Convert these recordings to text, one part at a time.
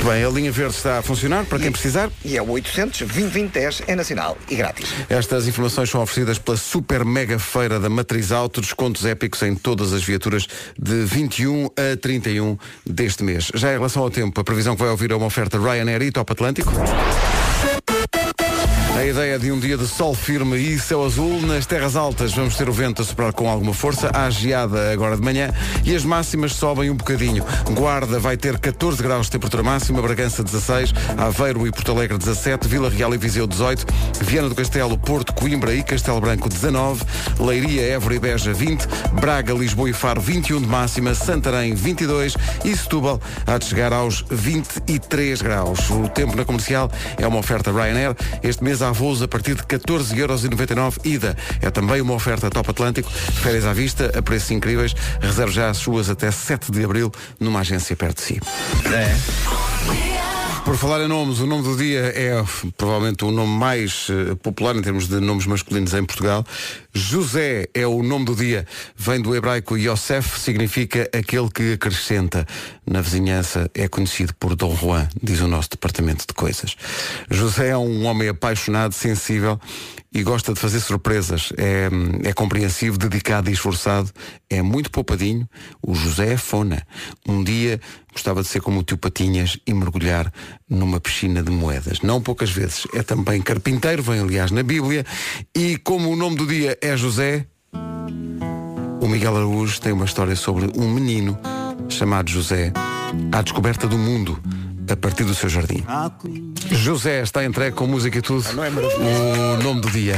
Muito bem, a linha verde está a funcionar para quem precisar. E é o 800 2010 é nacional e grátis. Estas informações são oferecidas pela Super Mega Feira da Matriz Auto, descontos épicos em todas as viaturas de 21 a 31 deste mês. Já em relação ao tempo, a previsão que vai ouvir é uma oferta Ryanair e Top Atlântico. A ideia de um dia de sol firme e céu azul. Nas terras altas vamos ter o vento a soprar com alguma força. Há geada agora de manhã e as máximas sobem um bocadinho. Guarda vai ter 14 graus de temperatura máxima, Bragança 16, Aveiro e Porto Alegre 17, Vila Real e Viseu 18, Viana do Castelo, Porto, Coimbra e Castelo Branco 19, Leiria, Évora e Beja 20, Braga, Lisboa e Faro 21 de máxima, Santarém 22 e Setúbal há de chegar aos 23 graus. O tempo na comercial é uma oferta Ryanair. Este mês há voos a partir de 14,99€ ida. É também uma oferta Top Atlântico. Férias à vista, a preços incríveis. Reserve já as suas até 7 de abril numa agência perto de si. Por falar em nomes, o nome do dia é provavelmente o nome mais eh, popular em termos de nomes masculinos em Portugal. José é o nome do dia. Vem do hebraico Yosef, significa aquele que acrescenta. Na vizinhança é conhecido por Dom Juan, diz o nosso departamento de coisas. José é um homem apaixonado, sensível e gosta de fazer surpresas. É, é compreensivo, dedicado e esforçado. É muito poupadinho. O José fona. Um dia gostava de ser como o tio Patinhas e mergulhar numa piscina de moedas. Não poucas vezes. É também carpinteiro, vem aliás na Bíblia. E como o nome do dia é José, o Miguel Araújo tem uma história sobre um menino chamado José à descoberta do mundo a partir do seu jardim. José está entregue com música e tudo. O nome do dia.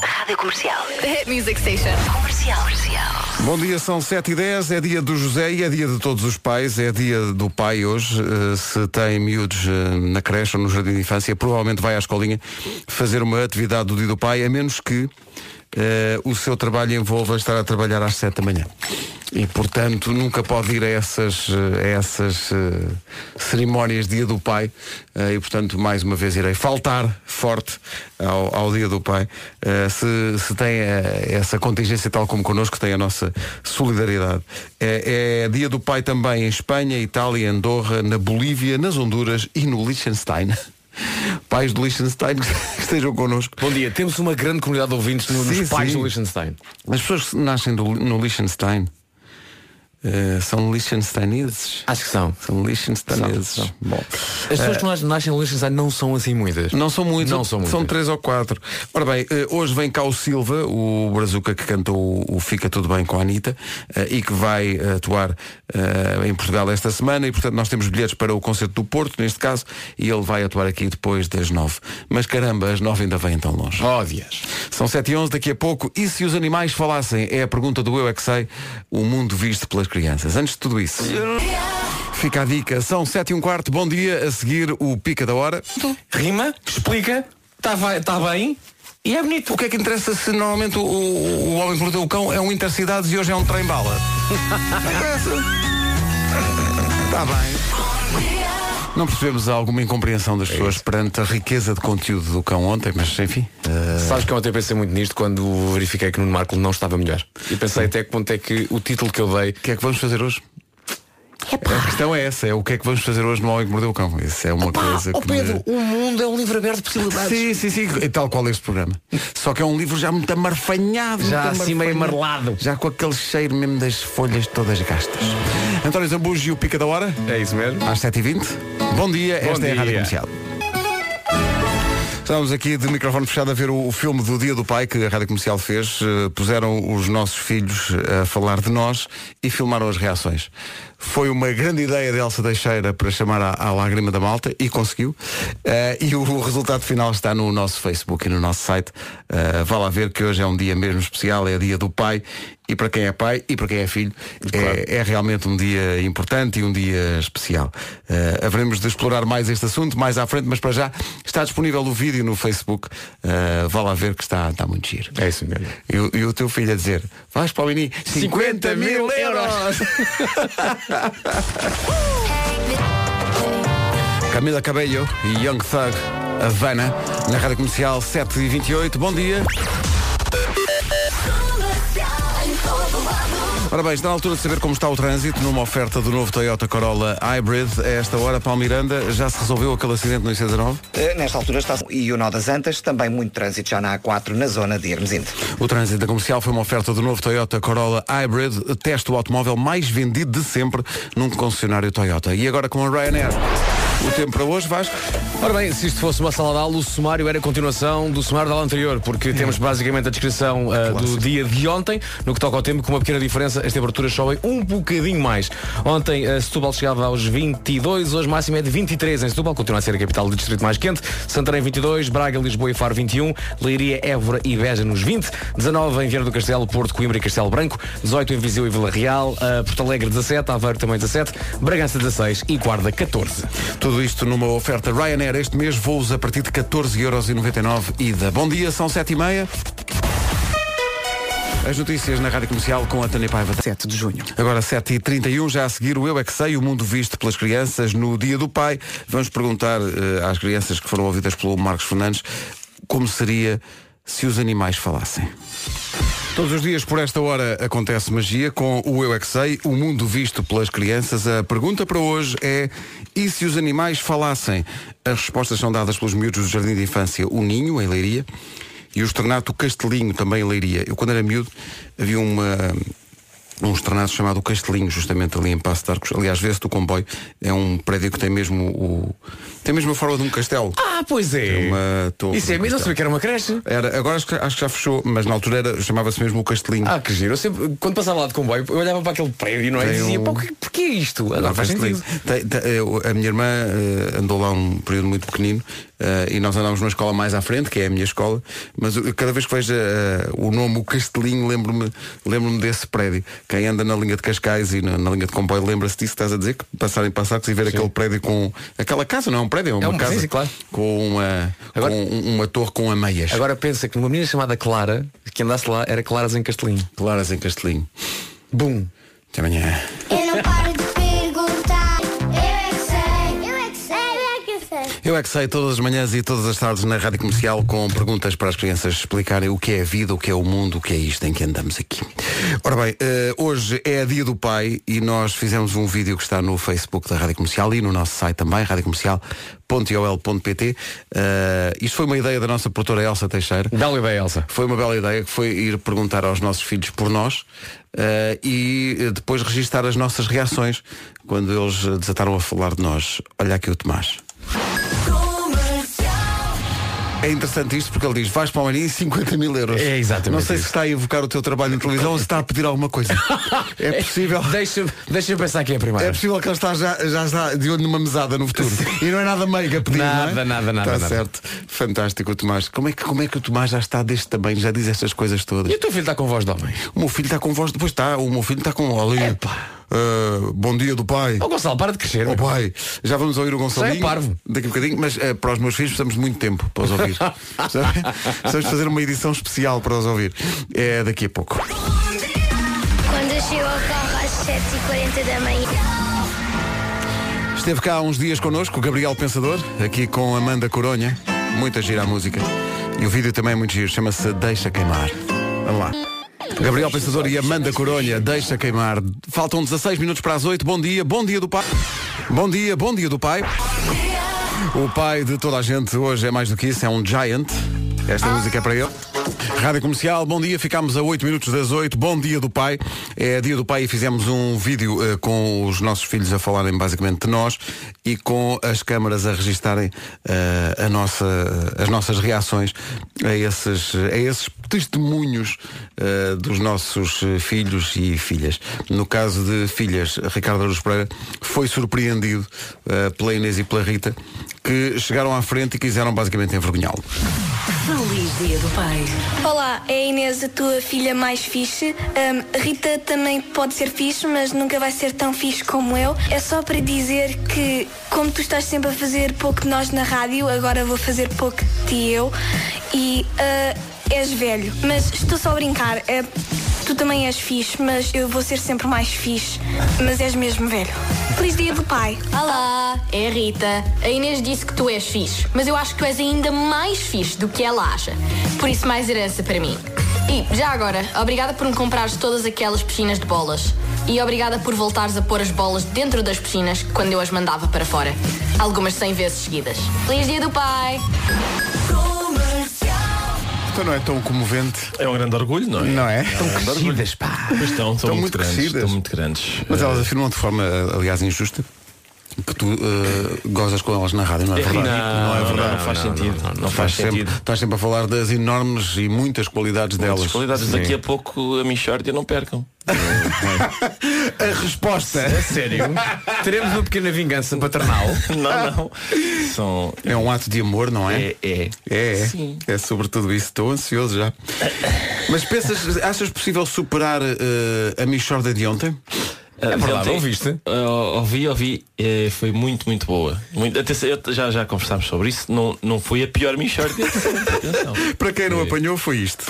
Rádio Comercial. The Hit Music Station. Comercial. Comercial. Bom dia, são 7 e 10 é dia do José e é dia de todos os pais, é dia do pai hoje. Uh, se tem miúdos uh, na creche ou no jardim de infância, provavelmente vai à escolinha fazer uma atividade do dia do pai, a menos que uh, o seu trabalho envolva estar a trabalhar às 7 da manhã. E, portanto, nunca pode ir a essas, a essas uh, cerimónias Dia do Pai. Uh, e, portanto, mais uma vez irei faltar forte ao, ao Dia do Pai. Se, se tem essa contingência tal como connosco, tem a nossa solidariedade. É, é, Dia do Pai também em Espanha, Itália, Andorra, na Bolívia, nas Honduras e no Liechtenstein. Pais do Liechtenstein que estejam connosco. Bom dia, temos uma grande comunidade de ouvintes no, Sim, nos pais sim. do Liechtenstein. As pessoas que nascem do- no Liechtenstein eh, são Liechtensteineses. Acho que são. São Liechtensteineses. São, são. Bom. As pessoas que nas- nascem no Liechtenstein não são assim muitas. Não são muitos, Não são muitas. três ou quatro. Ora bem, eh, hoje vem cá o Silva, o brazuca que cantou o- Fica Tudo Bem com a Anitta e que vai atuar em Portugal esta semana e portanto nós temos bilhetes para o concerto do Porto, neste caso, e ele vai atuar aqui depois das nove. Mas caramba, as nove ainda vêm tão longe. Ódias. São 7 e 11 daqui a pouco. E se os animais falassem? É a pergunta do Eu É Que Sei, o mundo visto pelas crianças. Antes de tudo isso, fica a dica. São 7 e um quarto. Bom dia. A seguir, o Pica da Hora. Rima, explica, está tá bem e é bonito. O que é que interessa se normalmente o, o, o Homem que Mordeu o Cão é um Intercidades e hoje é um trem-bala? Não interessa. Está bem. Não percebemos alguma incompreensão das pessoas perante a riqueza de conteúdo do cão ontem, mas enfim. eh, Sabes que eu ontem pensei muito nisto quando verifiquei que Nuno Marco não estava melhor. E pensei até que ponto é que o título que eu dei. O que é que vamos fazer hoje? A questão é essa, é o que é que vamos fazer hoje no Homem que Mordeu o Cão. Isso é uma coisa oh que. me- Pedro, o mundo é um livro aberto de possibilidades. Sim, sim, sim, e tal qual este programa. Só que é um livro já muito amarfanhado. Já muito assim meio amarelado. Já com aquele cheiro mesmo das folhas todas gastas. António Zambujo e o Pica da Hora, É isso mesmo? às 7h20. Bom dia, Bom esta é a Rádio dia. Comercial. Estamos aqui de microfone fechado a ver o, o filme do Dia do Pai que a Rádio Comercial fez. Eh, puseram os nossos filhos a falar de nós e filmaram as reações. Foi uma grande ideia de Elsa Teixeira para chamar à, à lágrima da malta e conseguiu. Eh, e o, resultado final está no nosso Facebook e no nosso site. Eh, vá lá ver que hoje é um dia mesmo especial, é dia do pai. E para quem é pai e para quem é filho, é, é realmente um dia importante e um dia especial. Eh, haveremos de explorar mais este assunto mais à frente, mas para já está disponível o vídeo no Facebook. Eh, vá lá ver que está, está muito giro. É isso mesmo. E, o- e o teu filho a dizer, vais para o Mini, 50 mil euros! Camila Cabello e Young Thug, Havana, na Rádio Comercial 7 e 28 Bom dia! Ora bem, está na altura de saber como está o trânsito numa oferta do novo Toyota Corolla Hybrid. A esta hora, Palmiranda, já se resolveu aquele acidente no IC19? Eh, Nesta altura está e o Nó das Antas, também muito trânsito já na A4 na zona de Hermesinde. O trânsito da comercial foi uma oferta do novo Toyota Corolla Hybrid, teste o automóvel mais vendido de sempre num concessionário Toyota. E agora com a Ryanair. O tempo para hoje, Vasco? Ora bem, se isto fosse uma sala de aula, o sumário era a continuação do sumário da aula anterior, porque temos basicamente a descrição ah, do dia de ontem, no que toca ao tempo, com uma pequena diferença, as temperaturas sobem um bocadinho mais. Ontem uh, Setúbal chegava aos 22, hoje máximo é de 23 em Setúbal, continua a ser a capital do distrito mais quente, Santarém 22, Braga, Lisboa e Faro 21, Leiria, Évora e Beja nos 20, 19 em Vieira do Castelo, Porto, Coimbra e Castelo Branco, 18 em Viseu e Vila Real, uh, Porto Alegre 17, Aveiro também 17, Bragança 16 e Guarda 14. Tudo isto numa oferta Ryanair. Este mês voos a partir de 14,99€ ida. Bom dia, são 7h30. As notícias na Rádio Comercial com a Tânia Paiva. 7 de junho. Agora 7h31, já a seguir o Eu É Que Sei, o mundo visto pelas crianças no Dia do Pai. Vamos perguntar eh, às crianças que foram ouvidas pelo Marcos Fernandes como seria se os animais falassem. Todos os dias por esta hora acontece magia com o Eu É Sei, o mundo visto pelas crianças. A pergunta para hoje é e se os animais falassem? As respostas são dadas pelos miúdos do Jardim de Infância O Ninho, em Leiria, e o Externato Castelinho, também em Leiria. Eu quando era miúdo havia uma um externato chamado o Castelinho, justamente ali em Passo de Arcos. Aliás, vê-se do comboio. É um prédio que tem mesmo o. tem mesmo a forma de um castelo. Ah, pois é. Tem uma torre Isso é mesmo, não sabia que era uma creche. Era, agora acho que, acho que já fechou, mas na altura era- chamava-se mesmo o Castelinho. Ah, que giro. Eu sempre, quando passava lá de comboio, eu olhava para aquele prédio não é? e Tem dizia, um- pá, que- porquê isto? Agora faz Castelinho. sentido. Tem- tem- a minha irmã eh, andou lá um período muito pequenino eh, e nós andámos numa escola mais à frente, que é a minha escola, mas eu- cada vez que vejo eh, o nome, o Castelinho, lembro-me lembro desse prédio. Quem anda na linha de Cascais e na, na linha de comboio lembra-se disso que estás a dizer, que passarem Passarcos e ver aquele prédio com. aquela casa, não é um prédio, é uma um- casa sim, sim, claro. com, uma, Agora- com um- uma torre com ameias. Agora pensa que numa menina chamada Clara, que andasse lá, era Claras em Castelinho. Claras em Castelinho. Bum. Até amanhã. Eu não paro Eu é que sei todas as manhãs e todas as tardes na Rádio Comercial com perguntas para as crianças explicarem o que é a vida, o que é o mundo, o que é isto em que andamos aqui. Ora bem, eh, hoje é dia do pai e nós fizemos um vídeo que está no Facebook da Rádio Comercial e no nosso site também, radiocomercial.ol.pt. Eh, isto foi uma ideia da nossa produtora Elsa Teixeira. Dá-lhe ideia, Elsa. Foi uma bela ideia que foi ir perguntar aos nossos filhos por nós eh, e depois registar as nossas reações quando eles desataram a falar de nós. Olha aqui o Tomás. É interessante isto porque ele diz vais para o Marinho 50 mil euros. É exatamente Não sei se isso. está a evocar o teu trabalho em televisão ou se está a pedir alguma coisa. É possível. Deixa-me deixa pensar que é a É primeira. possível que ele está já, já está de olho numa mesada no futuro. E não é nada meiga pedir, Nada, não é? nada, nada, Está nada. certo. Fantástico o Tomás. Como é, que, como é que o Tomás já está deste tamanho, já diz estas coisas todas? E o teu filho está com voz de homem? O meu filho está com voz, depois está, o meu filho está com ali. Ah, bom dia do pai. Ó Gonçalo, para de crescer. Oh pai, já vamos ouvir o Gonçalinho Sai parvo. daqui a bocadinho, mas eh, para os meus filhos precisamos de muito tempo para os ouvir. Precisamos fazer uma edição especial para os ouvir. É daqui a pouco. Quando eu chego ao carro às 7h40 da manhã. Esteve cá há uns dias connosco, o Gabriel Pensador, aqui com Amanda Coronha. Muita gira a música. E o vídeo também é muito giro, chama-se Deixa Queimar. Vamos lá. Gabriel Pensador e Amanda Coronha, Deixa Queimar. Faltam 16 minutos para as 8. Bom dia, bom dia do pai. Bom dia, bom dia do pai. O pai de toda a gente hoje é mais do que isso, é um giant. Esta música é para ele. Rádio Comercial, bom dia, ficámos a 8 minutos das 8, bom dia do pai. É dia do pai e fizemos um vídeo eh, com os nossos filhos a falarem basicamente de nós e com as câmaras a registarem eh, a nossa, as nossas reações a esses, a esses testemunhos eh, dos nossos eh, filhos e filhas. No caso de filhas, Ricardo Aruz Pereira foi surpreendido eh, pela Inês e pela Rita que chegaram à frente e quiseram basicamente envergonhá-lo. Feliz Dia do Pai. Olá, é a Inês, a tua filha mais fixe. Ahm, Rita também pode ser fixe, mas nunca vai ser tão fixe como eu. É só para dizer que, como tu estás sempre a fazer pouco de nós na rádio, agora vou fazer pouco de ti eu. E ah, és velho. Mas estou só a brincar. É, tu também és fixe, mas eu vou ser sempre mais fixe. Mas és mesmo velho. Feliz dia do pai. Olá, é a Rita. A Inês disse que tu és fixe, mas eu acho que tu és ainda mais fixe do que ela acha. Por isso, mais herança para mim. E, já agora, obrigada por me comprares todas aquelas piscinas de bolas. E obrigada por voltares a pôr as bolas dentro das piscinas quando eu as mandava para fora. Algumas 100 vezes seguidas. Feliz dia do pai! Então não é tão comovente. É um grande orgulho, não é? Não é? Estão crescidas, pá. Pois estão, estão, Estão muito, muito grandes. crescidas. Estão muito grandes. Mas Eh, elas afirmam de forma, aliás, injusta que tu eh, gozas com elas na rádio, não é É verdade? ridículo, não é verdade, não faz sentido, não faz Estás sempre, sentido. estás sempre a falar das enormes e muitas qualidades delas. As qualidades Sim. daqui a pouco a Michórdia não percam. A resposta A sério? Teremos uma pequena vingança paternal. Não, não. São. é um ato de amor, não é? É, é. É, é. Sim. É sobre tudo isso. Estou ansioso já. Mas pensas, achas possível superar eh, a Michorda de ontem? É verdade, ouviste? ouvi, ouvi. eh, foi muito, muito boa. Muito, eu- já, já conversámos sobre isso. Não, não foi a pior Michórdia. de atenção. Para quem não apanhou, foi isto.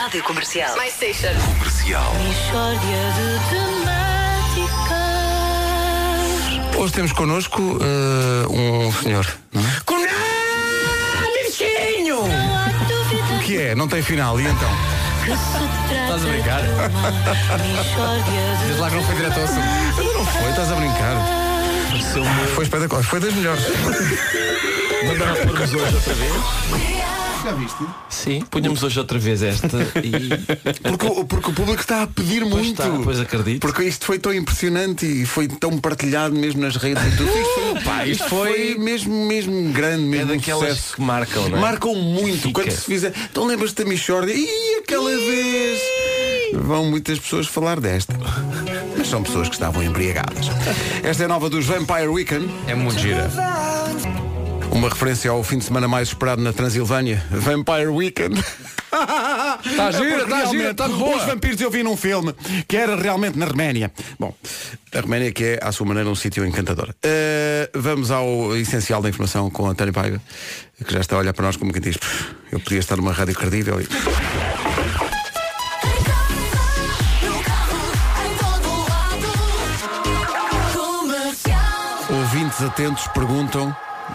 Rádio Comercial. My station. Hoje temos connosco eh, um senhor, não é? O que é? Não tem final, e então? Estás a brincar? Diz lá que não foi direto ao assunto. Ainda não foi, estás a brincar. Foi espetacular, foi das melhores. Mandaram pôr-nos hoje outra vez. Já viste? Sim, punhamos hoje outra vez esta e. Porque, o- porque o público está a pedir Pois muito. está, pois acredito. Porque isto foi tão impressionante e foi tão partilhado mesmo nas redes e tudo. Isto foi, pá, isto foi mesmo, mesmo grande, É mesmo um daquelas sucesso. que marcam, não é? Marcam muito Fica. quando se fizer. Então lembras-te da Michórdia? E aquela vez vão muitas pessoas falar desta. Mas são pessoas que estavam embriagadas. Esta é a nova dos Vampire Weekend. É muito gira. Uma referência ao fim de semana mais esperado na Transilvânia. Vampire Weekend. Está gira, está gira, está Os boa. vampiros eu vi num filme que era realmente na Roménia. Bom, a Roménia que é, à sua maneira, um sítio encantador. Uh, vamos ao essencial da informação com António Paiva, que já está a olhar para nós como quem diz, "Pff, eu podia estar numa rádio credível. E... Ouvintes atentos perguntam,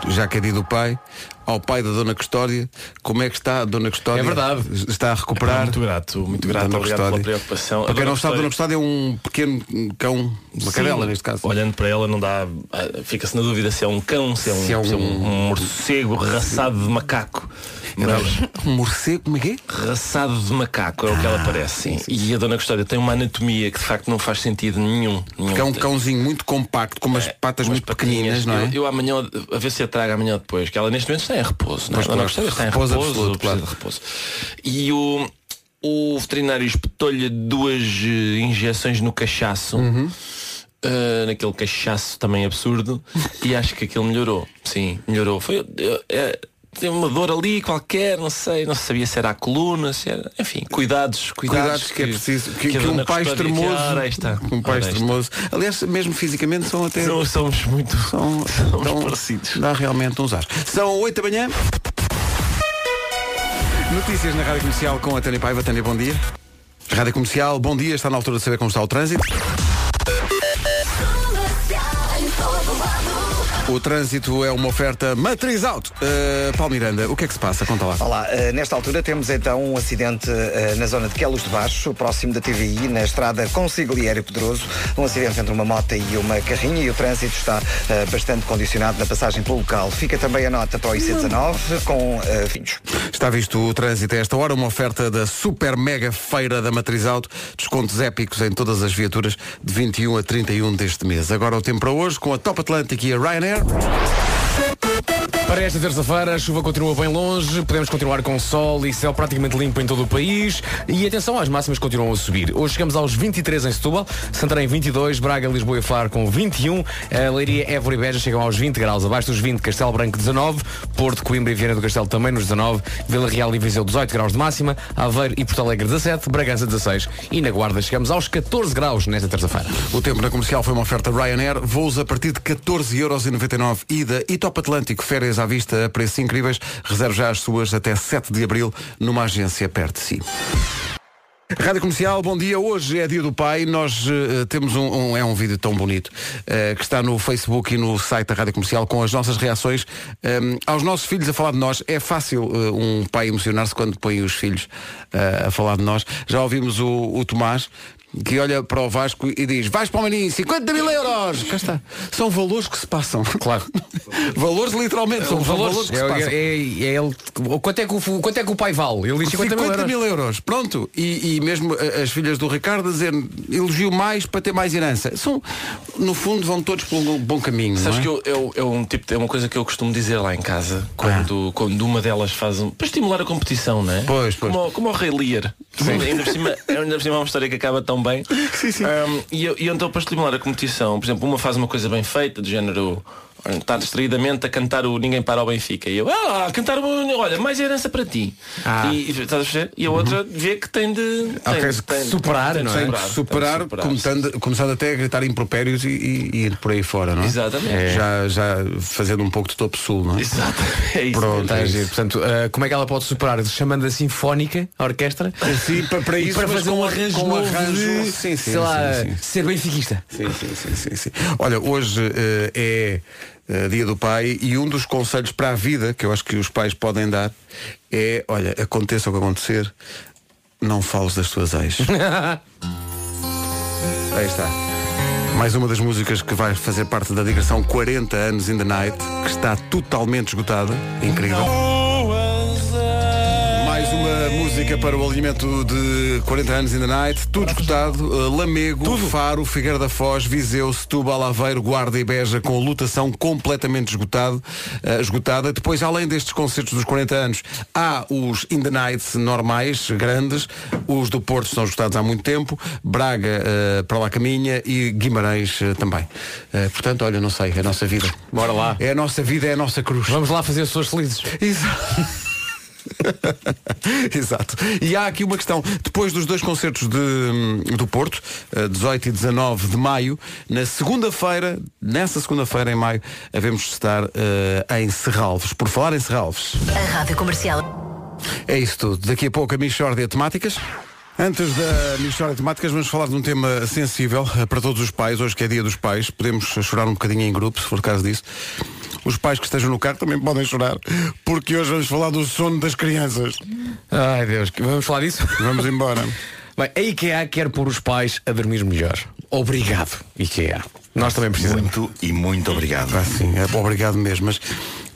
já que é dia do pai, ao pai da Dona Custódia, como é que está a Dona Custódia? É verdade. Está a recuperar? Muito grato, muito grato. Dona Obrigado pela preocupação. Para quem não sabe, Dona Custódia- é um pequeno cão, uma cadela neste caso. Olhando para ela não dá. ah, Fica-se na dúvida se é um cão, se é um, Se é um- se é um morcego raçado de macaco. Mas Um morcego, como é que é? raçado de macaco é o que ela parece, sim. E a Dona Custódia tem uma anatomia que de facto não faz sentido nenhum. nenhum. Que é um cãozinho muito compacto, com umas patas Umas muito pequeninas, não é? Eu, eu amanhã, a ver se a trago amanhã ou depois, que ela neste momento está em repouso. Não é? Pois, claro. Está em Repouso repouso, absoluto, precisa de repouso. E o, o veterinário espetou-lhe duas eh, injeções no cachaço. Uhum. uh, naquele cachaço também absurdo e acho que aquilo melhorou sim, melhorou foi é, tem uma dor ali qualquer, não sei, não sabia se era a coluna, se era. Enfim, cuidados, cuidados, Cuidados que, é preciso. Que, a que um pai extremoso. que, está. Um pai extremoso. Aliás, mesmo fisicamente são até. Não, somos muito São, somos são- parecidos. Dá realmente uns ares. São 8 da manhã. Notícias na Rádio Comercial com a Tânia Paiva. Tânia, bom dia. Rádio Comercial, bom dia. Está na altura de saber como está o trânsito. O trânsito é uma oferta matriz auto. Uh, Paulo Miranda, o que é que se passa? Conta lá. Olá, eh, nesta altura temos então um acidente eh, na zona de Quelos de Baixo, próximo da TVI, na estrada Consigliere Pedroso. Um acidente entre uma moto e uma carrinha e o trânsito está eh, bastante condicionado na passagem pelo local. Fica também a nota para o IC19 com eh, fins. Está visto o trânsito a esta hora, uma oferta da super mega feira da Matriz Auto, descontos épicos em todas as viaturas de 21 a 31 deste mês. Agora o tempo para hoje com a Top Atlantic e a Ryanair amanhã. Para esta terça-feira, a chuva continua bem longe, podemos continuar com sol e céu praticamente limpo em todo o país e atenção, as máximas continuam a subir. Hoje chegamos aos 23 em Setúbal, Santarém 22, Braga, Lisboa e Faro com 21, a Leiria, Évora e Beja chegam aos 20 graus, abaixo dos 20, Castelo Branco 19, Porto, Coimbra e Viana do Castelo também nos 19, Vila Real e Viseu 18 graus de máxima, Aveiro e Porto Alegre 17, Bragança 16 e na Guarda chegamos aos 14 graus nesta terça-feira. O tempo na comercial foi uma oferta Ryanair, voos a partir de 14,99€ ida e Top Atlântico, férias à vista a preços incríveis. Reserve já as suas até 7 de abril numa agência perto de si. Rádio Comercial, bom dia. Hoje é dia do pai. Nós eh, temos um, um- é um vídeo tão bonito eh, que está no Facebook e no site da Rádio Comercial com as nossas reações eh, aos nossos filhos a falar de nós. É fácil eh, um pai emocionar-se quando põe os filhos a falar de nós. Já ouvimos o, o Tomás que olha para o Vasco e diz vais para o menino, 50 mil euros cá está, são valores que se passam claro, valores literalmente são, valores. valores que se É, passam é, é ele, quanto, é que o, quanto é que o pai vale? Ele diz 50, 50 mil euros. Pronto. E, e mesmo as filhas do Ricardo a dizer elogio mais para ter mais herança. São, no fundo, vão todos pelo bom caminho. Sabes não é? que eu, eu, é um tipo, é uma coisa que eu costumo dizer lá em casa quando, quando uma delas faz um, para estimular a competição, não é? Pois, pois. Como, o- como o Rei Lear. Ainda por, cima, ainda por cima é uma história que acaba tão bem. Sim, sim. Um, e, eu- e então para estimular a competição, por exemplo, uma faz uma coisa bem feita, do género olha, está distraídamente a cantar o Ninguém para o Benfica. E eu, ah, cantar o olha, mais herança para ti. Ah. E, e, a outra vê que tem de tem, Ok, tem- superar, tem de não é? Tem que tem superar, começando, começando até a gritar impropérios e, e- e ir por aí fora, não é? Exatamente. Já, já fazendo um pouco de topo sul, não é? Exato. É isso. Pronto, Está a é giro. isso. Portanto, eh, como é que ela pode superar? Chamando a sinfónica, a orquestra? Sim, para, para isso, para fazer um arranjo com novo arranjo- de, sim, sim, sei sim, lá, sim. ser benfiquista. Sim, sim, sim, sim, sim. Olha, hoje eh, é eh, dia do pai e um dos conselhos para a vida que eu acho que os pais podem dar é, olha, aconteça o que acontecer, não fales das tuas ex. Aí está. Mais uma das músicas que vai fazer parte da digressão 40 anos in the night, que está totalmente esgotada. Incrível. Mais uma música para o alinhamento de 40 anos in the night, tudo escutado, uh, Lamego, Faro, Figueira da Foz, Viseu, Setúbal, Aveiro, Guarda e Beja com lotação completamente esgotado, uh, esgotada. Depois, além destes concertos dos 40 anos, há os in the nights normais, grandes, os do Porto estão esgotados há muito tempo, Braga uh, para lá caminha e Guimarães uh, também. Uh, portanto, olha, não sei, é a nossa vida. Bora lá. É a nossa vida, é a nossa cruz. Vamos lá fazer as pessoas felizes. Exato. Exato. E há aqui uma questão. Depois dos dois concertos de, do Porto, eh, 18 e 19 de maio, na segunda-feira, nessa segunda-feira em maio, havemos de estar eh, em Serralves. Por falar em Serralves. A Rádio Comercial. É isso tudo. Daqui a pouco a Michórdia Temáticas. Antes da Michórdia Temáticas, vamos falar de um tema sensível eh, para todos os pais. Hoje que é dia dos pais, podemos chorar um bocadinho em grupo, se for o caso disso. Os pais que estejam no carro também podem chorar, porque hoje vamos falar do sono das crianças. Ai Deus, vamos falar disso? Vamos embora. Bem, a IKEA quer pôr os pais a dormir melhor. Obrigado, IKEA. Nós também precisamos. Muito e muito obrigado. Ah, sim, é obrigado mesmo, mas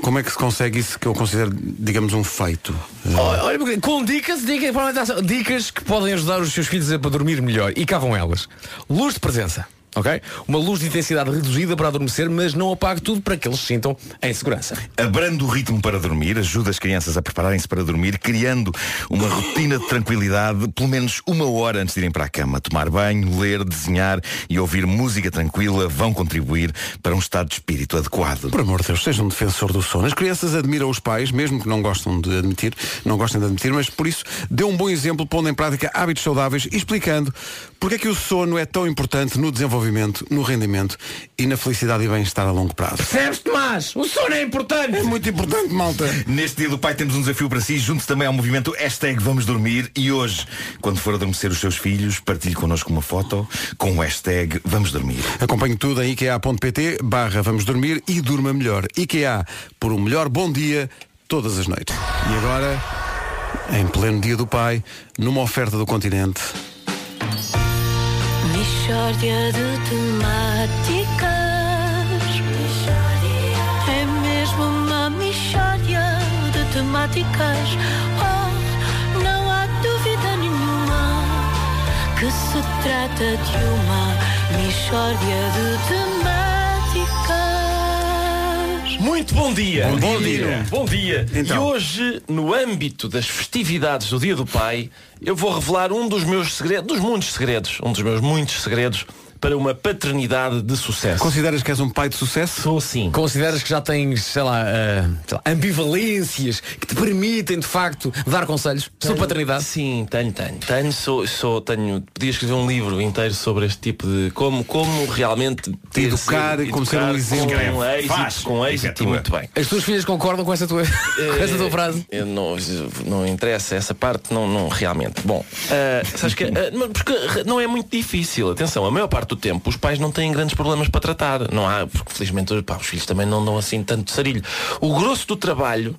como é que se consegue isso que eu considero, digamos, um feito? Olha, com dicas, dicas, dicas que podem ajudar os seus filhos a para dormir melhor. E cá vão elas. Luz de presença. Ok? Uma luz de intensidade reduzida para adormecer, mas não apague tudo para que eles se sintam em segurança. Abrando o ritmo para dormir, ajuda as crianças a prepararem-se para dormir, criando uma rotina de tranquilidade, pelo menos uma hora antes de irem para a cama. Tomar banho, ler, desenhar e ouvir música tranquila vão contribuir para um estado de espírito adequado. Por amor de Deus, seja um defensor do sono. As crianças admiram os pais, mesmo que não gostam de admitir, não gostem de admitir, mas por isso dê um bom exemplo pondo em prática hábitos saudáveis e explicando porque é que o sono é tão importante no desenvolvimento, no rendimento e na felicidade e bem-estar a longo prazo. Percebes, Tomás? O sono é importante! É muito importante, malta. Neste dia do pai temos um desafio para si, junte-se também ao movimento hashtag Vamos Dormir e hoje, quando for adormecer os seus filhos, partilhe connosco uma foto com o hashtag Vamos Dormir. Acompanhe tudo em ikea.pt barra vamos dormir e durma melhor. IKEA, por um melhor bom dia todas as noites. E agora, em pleno dia do pai, numa oferta do continente, Mixórdia de temáticas. É mesmo uma mixórdia de temáticas. Oh, não há dúvida nenhuma Que se trata de uma mixórdia de temáticas Muito bom dia. Bom dia. Bom dia. Então. E hoje, no âmbito das festividades do Dia do Pai, eu vou revelar um dos meus segredos, dos muitos segredos, um dos meus muitos segredos para uma paternidade de sucesso. Consideras que és um pai de sucesso? Sou sim. Consideras que já tens, sei lá, eh, sei lá, ambivalências que te permitem de facto dar conselhos sobre paternidade? Sim, tenho, tenho. Tenho, sou, sou, tenho. Podia escrever um livro inteiro sobre este tipo de como, como realmente ter Educar, ser- como ser um educar exemplo. Com êxito, Faz. com êxito e muito bem. As tuas filhas concordam com essa tua, com essa tua frase? Eh, não, não interessa essa parte, não, não realmente. Bom, eh, sabes que, eh, mas porque não é muito difícil. Atenção, a maior parte do tempo os pais não têm grandes problemas para tratar. Não há, porque felizmente pá, os filhos também não dão assim tanto sarilho. O grosso do trabalho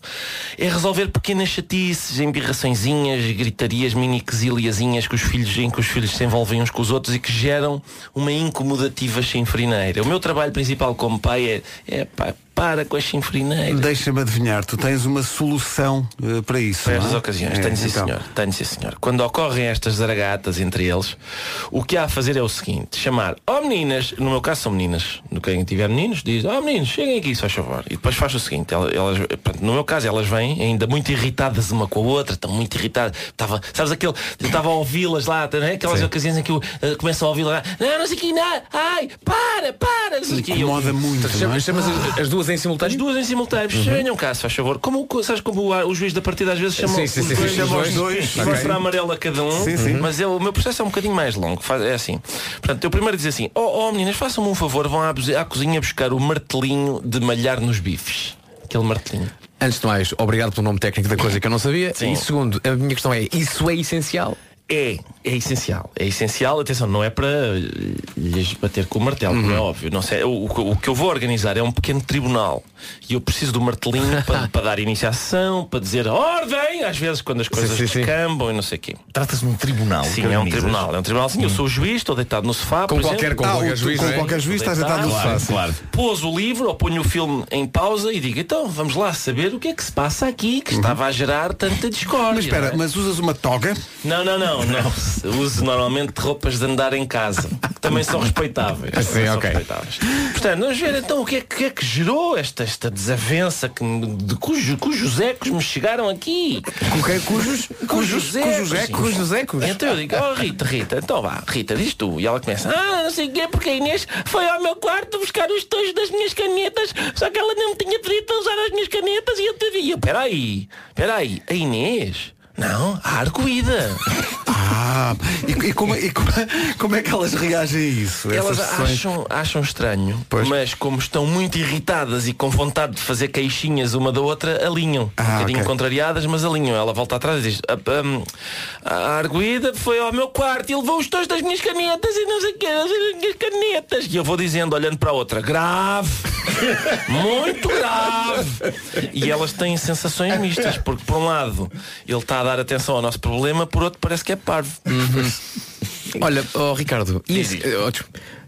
é resolver pequenas chatices, embirraçõezinhas, gritarias, mini quesilhazinhas que os filhos, em que os filhos se envolvem uns com os outros e que geram uma incomodativa chinfrineira. O meu trabalho principal como pai é, é pá, para com as chinfrineiras. Deixa-me adivinhar, tu tens uma solução eh, para isso. Para não estas é? ocasiões, É, tenho sim então. senhor, tenho sim senhor. Quando ocorrem estas zaragatas entre eles, o que há a fazer é o seguinte, chamar, ó meninas, no meu caso são meninas, no quem tiver meninos, diz, ó meninos, cheguem aqui, se faz favor. E depois faz o seguinte, elas, portanto, no meu caso elas vêm ainda muito irritadas uma com a outra, estão muito irritadas. Estava, sabes aquele, eu estava a ouvi-las lá, não é? aquelas ocasiões em que eu eh, começo a ouvi-las lá, não, não sei que, não, ai, para, para, não sei o quê. E eu- Incomoda muito. não é? Chamas, chamas as, as duas em as simultâneo? duas em simultâneo, venham cá, se faz favor. Como, sabes como o, o juiz da partida às vezes chama Sim, sim, os sim, dois, sim, os dois. dois, mostra amarelo a cada um, Sim, sim. mas eu- o meu processo é um bocadinho mais longo. Faz- É assim. Portanto, eu primeiro dizer assim, oh, oh meninas, façam-me um favor, vão à, à cozinha buscar o martelinho de malhar nos bifes. Aquele martelinho. Antes de mais, obrigado pelo nome técnico da coisa que eu não sabia. Sim. E segundo, a minha questão é, isso é essencial? É, é essencial. É essencial, atenção, não é para lhes bater com o martelo, como é óbvio. Não sei, o, o- que eu vou organizar é um pequeno tribunal. E eu preciso do martelinho para, para dar iniciação, para dizer ordem, às vezes quando as coisas sim, sim. descambam e não sei o quê. Trata-se de um tribunal. Sim, é um tribunal. É um tribunal. Sim, eu sou o juiz, estou deitado no sofá. Com qualquer, exemplo. com qualquer o- juiz, com é? qualquer juiz estás Deitado, deitado no Claro, sofá. claro. Pôs o livro ou ponho o filme em pausa e digo, então vamos lá saber o que é que se passa aqui que estava a gerar tanta discórdia. Uhum. Mas espera, é? mas usas uma toga? Não, não, não, não. Uso normalmente roupas de andar em casa, que também são respeitáveis. Sim, são ok. respeitáveis. Portanto, vamos ver então o que é que, é que gerou esta, esta desavença que, de cujo, cujos ecos me chegaram aqui. Cujos, Cujos cujos ecos. ecos. Cujos ecos. Então eu digo, oh Rita, Rita, então vá, Rita, diz tu. E ela começa, ah, não sei o quê, porque a Inês foi ao meu quarto buscar os tojos das minhas canetas, só que ela não me tinha pedido para usar as minhas canetas e eu te vi. Eu, peraí, peraí, a Inês? Não, a Arguida. Ah, e, e como, e como, como é que elas reagem a isso? Elas sessões? acham, acham estranho, Pois. mas como estão muito irritadas e com vontade de fazer queixinhas uma da outra, alinham. Ah, um bocadinho ok. contrariadas, mas alinham. Ela volta atrás e diz, "Ah, hum, a Arguida foi ao meu quarto e levou os tojos das minhas canetas e não sei o que, as minhas canetas. E eu vou dizendo, olhando para a outra, grave, muito grave. E elas têm sensações mistas, porque por um lado ele está a dar atenção ao nosso problema, por outro parece que é parvo. Olha, oh, Ricardo, e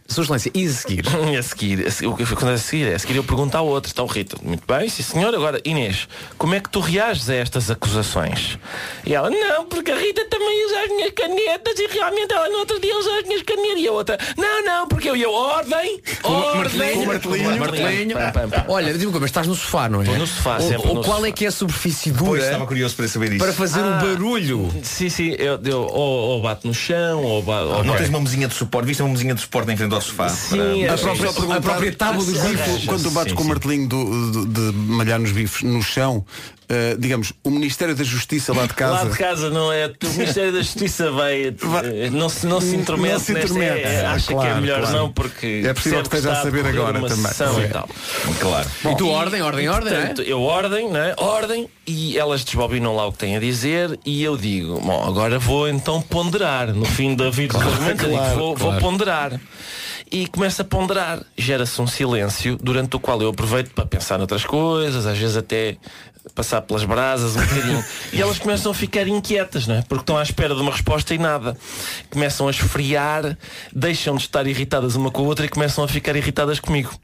Sua excelência, e a seguir? a seguir, a seguir, o que acontece a seguir é a seguir eu pergunto ao outro, então Rita, muito bem, sim senhor, agora Inês, como é que tu reages a estas acusações? E ela, não, porque a Rita também usa as minhas canetas e realmente ela no outro dia usa as minhas canetas e a outra, não, não, porque eu e eu, ordem, ordem, o martelinho. Martelinho. Pam, pam, pam. Olha, digo, mas estás no sofá, não é? Estou no sofá, Ou- sempre ou no qual sofá. é que é a superfície Pois, dura estava curioso para saber isso. para fazer Ah. o barulho? Sim, sim, eu, eu ou, ou bato no chão, ou bato. ou- Não tens uma mesinha de suporte, viste uma mesinha de suporte em frente ao sofá? Sim, para- é- A própria, A própria tábua dos bifes. Quando tu bates sim, com o martelinho do, do- de malhar nos bifes no chão, eh, digamos, o Ministério da Justiça lá de casa. Lá de casa não é. O Ministério da Justiça vai. Vai- Não se, não se intromete. Não se nesta- intromete. é, Ah, acha que é claro, melhor claro. não, porque. É possível percebe que esteja a saber agora também. e tal. Claro. E tu, ordem, ordem, ordem, é? Portanto, eu ordem, não é? Ordem e elas desbobinam lá o que têm a dizer e eu digo, bom, agora vou então ponderar. No fim da vida digo, claro, vou, vou claro. ponderar. E começa a ponderar. Gera-se um silêncio durante o qual eu aproveito para pensar noutras coisas, às vezes até passar pelas brasas um bocadinho. e elas começam a ficar inquietas, não é? Porque estão à espera de uma resposta e nada. Começam a esfriar, deixam de estar irritadas uma com a outra e começam a ficar irritadas comigo.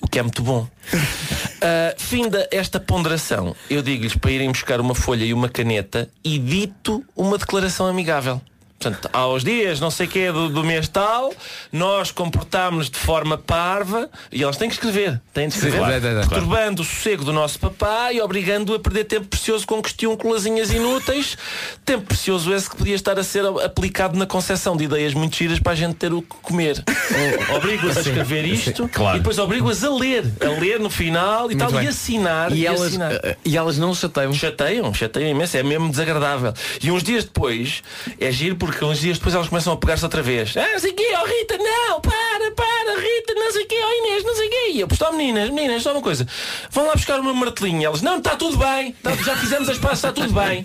O que é muito bom. Uh, finda esta ponderação, eu digo-lhes para irem buscar uma folha e uma caneta e dito uma declaração amigável. Portanto, aos dias, não sei o que do, do mês tal, nós comportámos-nos de forma parva e elas têm que escrever. Têm de escrever. Sim, claro, perturbando o sossego do nosso papá e obrigando-o a perder tempo precioso com questiúnculazinhas inúteis. tempo precioso esse que podia estar a ser aplicado na concepção de ideias muito giras para a gente ter o que comer. Obrigo-as a escrever isto Claro. e depois obrigo-as a ler. A ler no final e tal, bem. e assinar. E elas, assinar. eh, e elas não chateiam. Chateiam, chateiam imenso, é mesmo desagradável. E uns dias depois, é giro porque uns dias depois elas começam a pegar-se outra vez. Ah, não sei o quê, oh Rita, não, para, para, Rita, não sei o quê, oh Inês, não sei o quê. E eu, pois, ó, meninas, meninas, só uma coisa. Vão lá buscar o meu martelinho. E Elas, não, está tudo bem, tá- já fizemos as passas, está tudo bem.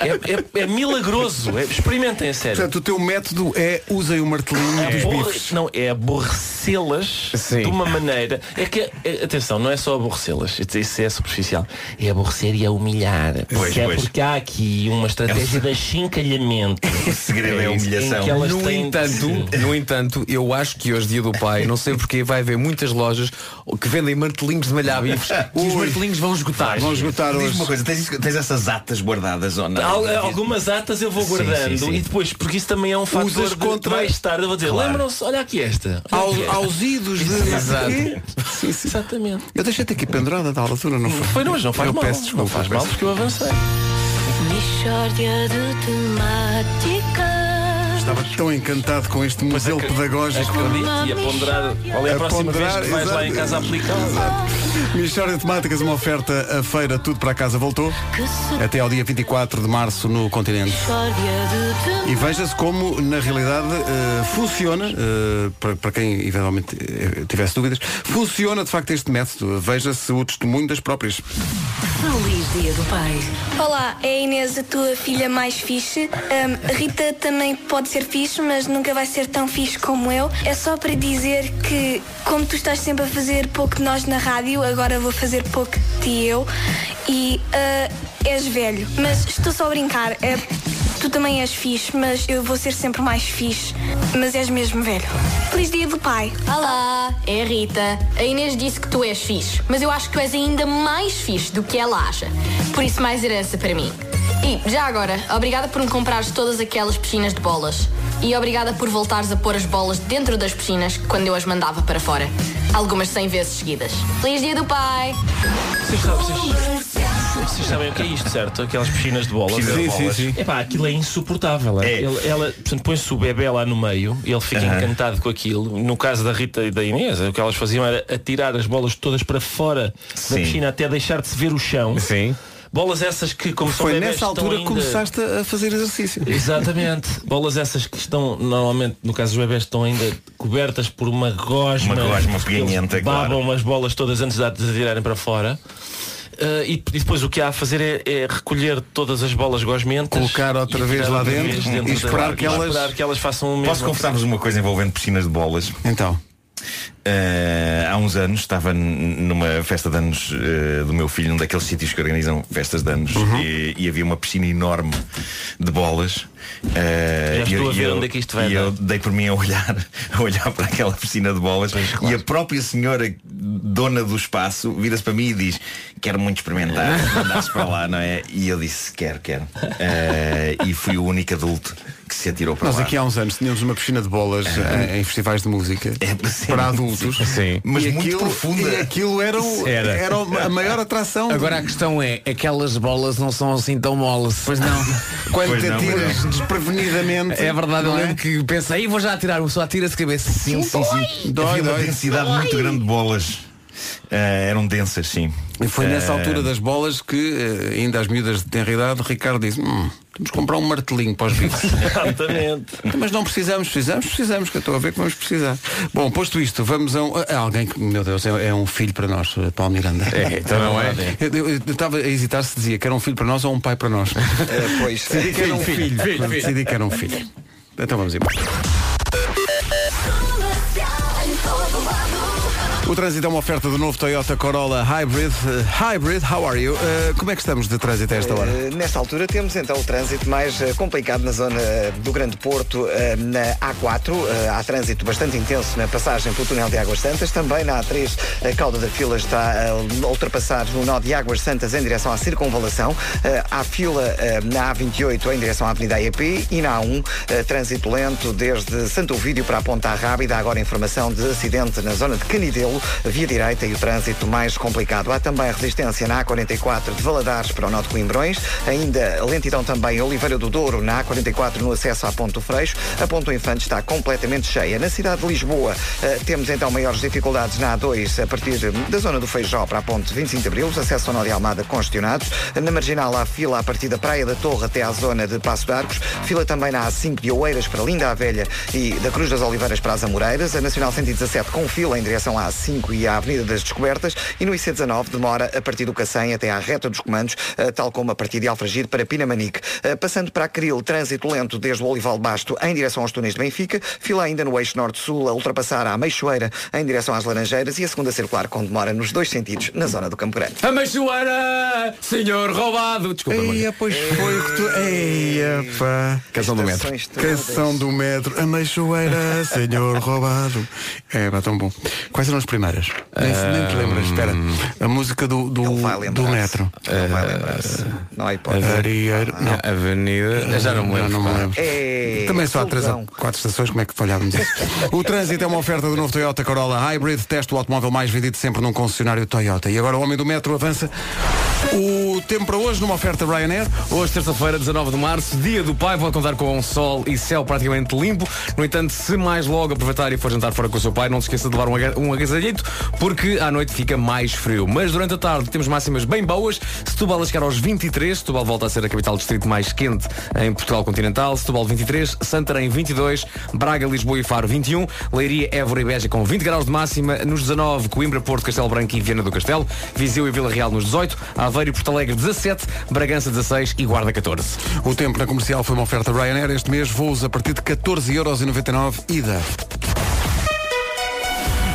É, é- é milagroso, é- experimentem a sério. Portanto, o teu método é usem o martelinho dos Aborre- bifes. Não, é aborrecê-las de uma maneira. É que, é- atenção, não é só aborrecê-las, isso é superficial. É aborrecer e é humilhar. Pois, porque, é pois. porque há aqui uma estratégia de achincalhamento. O segredo é a Em humilhação. No entanto, no entanto, eu acho que hoje dia do pai, não sei porque vai haver muitas lojas que vendem martelinhos de malhar bifes e os martelinhos vão esgotar. Vão esgotar Diz-me hoje. uma coisa, tens, tens essas atas guardadas ou não? Al- Algumas atas eu vou Sim, guardando sim, sim. e depois, porque isso também é um fator Usas de contra- mais tarde eu vou dizer, Claro. lembram-se, olha aqui esta. olha Aos, aqui esta. aos idos de. Exato. Sim, sim. Exatamente. Eu deixei-te aqui pendurada a tal altura, não foi? Foi, não, mas não faz eu mal. Peço desculpa, não faz mal porque eu avancei. Mixórdia de temáticas. Estava tão encantado com este modelo pedagógico. Acredito e a ponderar qual é a, A próxima ponderar, vez que vais lá em exato. casa aplicar. Michórdia de Temáticas, uma oferta a feira Tudo para Casa voltou. Até ao dia 24 de março no continente. E veja-se como, na realidade, eh, funciona, eh, para, para quem eventualmente eh, tivesse dúvidas, funciona de facto este método. Veja-se o testemunho das próprias. Feliz Dia do Pai. Olá, é a Inês, a tua filha mais fixe. A Rita também pode ser fixe, mas nunca vai ser tão fixe como eu. É só para dizer que, como tu estás sempre a fazer pouco de nós na rádio, agora vou fazer pouco de ti eu. E ah, és velho. Mas estou só a brincar. É, tu também és fixe, mas eu vou ser sempre mais fixe. Mas és mesmo velho. Feliz dia do pai. Olá, é a Rita. A Inês disse que tu és fixe, mas eu acho que tu és ainda mais fixe do que ela acha. Por isso, mais herança para mim. E, já agora, obrigada por me comprares todas aquelas piscinas de bolas. E obrigada por voltares a pôr as bolas dentro das piscinas quando eu as mandava para fora. Algumas 100 vezes seguidas. Feliz dia do pai! Vocês, sabem- vocês- vocês sabem o que é isto, certo? Aquelas piscinas de bolas. Sim, bolas. sim, sim. Epá, aquilo é insuportável. É. Ele- ela, portanto, põe-se o bebê lá no meio e ele fica encantado com aquilo. No caso da Rita e da Inês, o que elas faziam era atirar as bolas todas para fora Sim. da piscina até deixar de se ver o chão. Sim. Bolas essas que, como Foi bebés, nessa altura que ainda... começaste a fazer exercício. Exatamente. Bolas essas que estão, normalmente, no caso dos bebés, estão ainda cobertas por uma gosma. Uma gosma peganhenta, Babam claro. as bolas todas antes de as atirarem para fora. Ah, e, e depois o que há a fazer é, é recolher todas as bolas gosmentas Colocar outra vez lá dentro vez e da- esperar que e elas- esperar que elas façam o mesmo. Posso confessar-vos uma coisa envolvendo piscinas de bolas? Então. Eh, há uns anos estava numa festa de anos eh, do meu filho, num daqueles sítios que organizam festas de anos, Uhum. e, e havia uma piscina enorme de bolas. Eh, Já estou e eu- a ver eu- onde é que isto vai E eu dar. dei por mim a olhar, a olhar para aquela piscina de bolas e a própria senhora dona do espaço vira-se para mim e diz quero muito experimentar, mandasse para lá, não é? E eu disse quero, quero. Eh, e fui o único adulto que se atirou para Nós lá. aqui há uns anos tínhamos uma piscina de bolas em, em festivais de música É, para adultos. Sim. Mas muito aquilo- profunda. E aquilo era, o- Era. era a maior atração. Agora a questão é, aquelas bolas não são assim tão moles. Pois não. quando Pois te não, atiras não. desprevenidamente. É verdade, eu é? lembro que pensei, "Ih, vou já atirar, só atira-se cabeça. Sim, sim, sim. Dói, Havia uma dói. densidade muito grande de bolas. Eh, eram densas, sim. E foi nessa Eh, altura das bolas que, eh, ainda as miúdas de tenridade, o Ricardo disse, hum, temos que comprar um martelinho para os bifes. Exatamente. Mas não precisamos, precisamos, precisamos, que eu estou a ver que vamos precisar. Bom, posto isto, vamos a, um, a alguém que, meu Deus, é, é um filho para nós, eh, Paulo Miranda. É, então não é? Eu- Eu eu estava a hesitar se dizia que era um filho para nós ou um pai para nós. Eh, pois, Decidi que era um filho. Decidi que era um filho. Então vamos embora. O trânsito é uma oferta do novo Toyota Corolla Hybrid. Uh, Hybrid, how are you? Uh, como é que estamos de trânsito a esta hora? Eh, Nesta altura temos então o trânsito mais complicado na zona do Grande Porto, na A4. Eh, Há trânsito bastante intenso na passagem pelo túnel de Águas Santas. Também na A3, a cauda da fila está a ultrapassar no nó de Águas Santas em direção à circunvalação. Há fila na A28 em direção à Avenida AEP e na A1, eh, trânsito lento desde Santo Ovídio para a Ponta Rábida. Agora informação de acidente na zona de Canidelo, via direita e o trânsito mais complicado. Há também resistência na A44 de Valadares para o nó de Coimbrões. Ainda lentidão também Oliveira do Douro, na A44 no acesso à Ponto Freixo. A Ponto Infante está completamente cheia. Na cidade de Lisboa eh, temos então maiores dificuldades na A2 a partir da zona do Feijó para a Ponte 25 de Abril. Os acessos ao nó de Almada congestionados. Na Marginal há fila a partir da Praia da Torre até à zona de Passo de Arcos. Fila também na A5 de Oeiras para Linda a Velha e da Cruz das Oliveiras para as Amoreiras. A Nacional 117 com fila em direção à A5 e à Avenida das Descobertas. E no IC19 demora a partir do Cacém até à reta dos comandos, eh, tal como a partir de Alfragide para Pinamanique. Eh, Passando para a Cril, trânsito lento desde o Olival Basto em direção aos túneis de Benfica. Fila ainda no eixo norte-sul a ultrapassar a Meixoeira em direção às Laranjeiras e a segunda circular com demora nos dois sentidos na zona do Campo Grande. A Meixoeira, senhor roubado. Desculpa, Eia, pois foi o que tu. Eia, pá. Canção do metro. Canção do metro, a meixoeira, senhor roubado. É, pá, tão bom. Quais eram as primeiras? Nem, se- nem te lembras, espera. A música do, do, do metro. Ele vai lembrar-se. Não há hipótese. Não. Avenida. Já não me lembro. Não, não me lembro. É, Também só há três ou quatro estações, como é que falhávamos isso? o trânsito é uma oferta do novo Toyota Corolla Hybrid, teste o automóvel mais vendido sempre num concessionário Toyota. E agora o homem do metro avança. O tempo para hoje numa oferta Ryanair. Hoje, terça-feira, 19 de março, dia do pai, pode contar com um sol e céu praticamente limpo. No entanto, se mais logo aproveitar e for jantar fora com o seu pai, não se esqueça de levar um, aga- porque à noite fica mais frio. Mas durante a tarde temos máximas bem boas. Setúbal a chegar aos 23, Setúbal volta a ser a capital distrito mais quente em Portugal continental. Setúbal 23, Santarém 22, Braga, Lisboa e Faro 21, Leiria, Évora e Beja com 20 graus de máxima, nos 19, Coimbra, Porto, Castelo Branco e Viana do Castelo, Viseu e Vila Real nos 18, Aveiro e Porto Alegre 17, Bragança 16 e Guarda 14. O tempo na comercial foi uma oferta Ryanair. Este mês voos a partir de 14,99€ ida.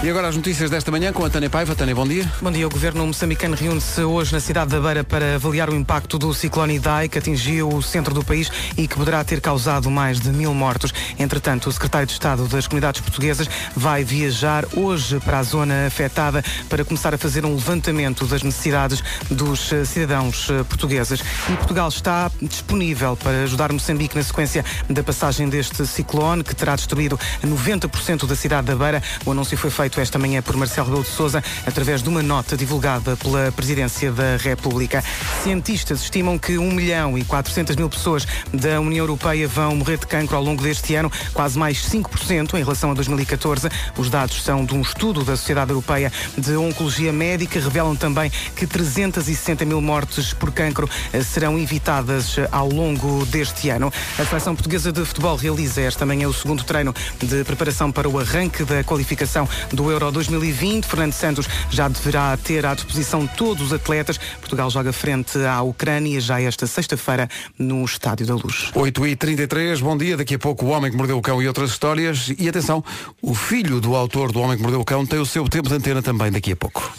E agora as notícias desta manhã com a Tânia Paiva. Tânia, bom dia. Bom dia. O governo moçambicano reúne-se hoje na cidade da Beira para avaliar o impacto do ciclone Idai que atingiu o centro do país e que poderá ter causado mais de mil mortos. Entretanto, o secretário de Estado das Comunidades Portuguesas vai viajar hoje para a zona afetada para começar a fazer um levantamento das necessidades dos eh, cidadãos eh, portugueses. E Portugal está disponível para ajudar Moçambique na sequência da passagem deste ciclone que terá destruído 90% da cidade da Beira. O anúncio foi feito esta manhã por Marcelo Rebelo de Sousa através de uma nota divulgada pela Presidência da República. Cientistas estimam que 1 milhão e 400 mil pessoas da União Europeia vão morrer de cancro ao longo deste ano, quase mais 5% em relação a 2014. Os dados são de um estudo da Sociedade Europeia de Oncologia Médica. Revelam também que 360 mil mortes por cancro eh, serão evitadas eh, ao longo deste ano. A seleção portuguesa de futebol realiza esta manhã o segundo treino de preparação para o arranque da qualificação do Euro 2020. Fernando Santos já deverá ter à disposição todos os atletas. Portugal joga frente à Ucrânia já esta sexta-feira no Estádio da Luz. 8h33, bom dia. Daqui a pouco o Homem que Mordeu o Cão e outras histórias. E atenção, o filho do autor do Homem que Mordeu o Cão tem o seu tempo de antena também daqui a pouco.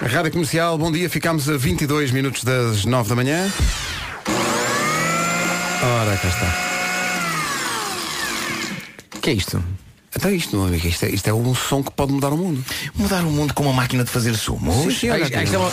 A Rádio Comercial, bom dia. Ficámos a 22 minutos das 9 da manhã. Ora, cá está. O que é isto? Então isto, meu amigo, isto é, isto é um som que pode mudar o mundo. Mudar o mundo com uma máquina de fazer sumos? Sim, sim, Ah, olha isto, é uma...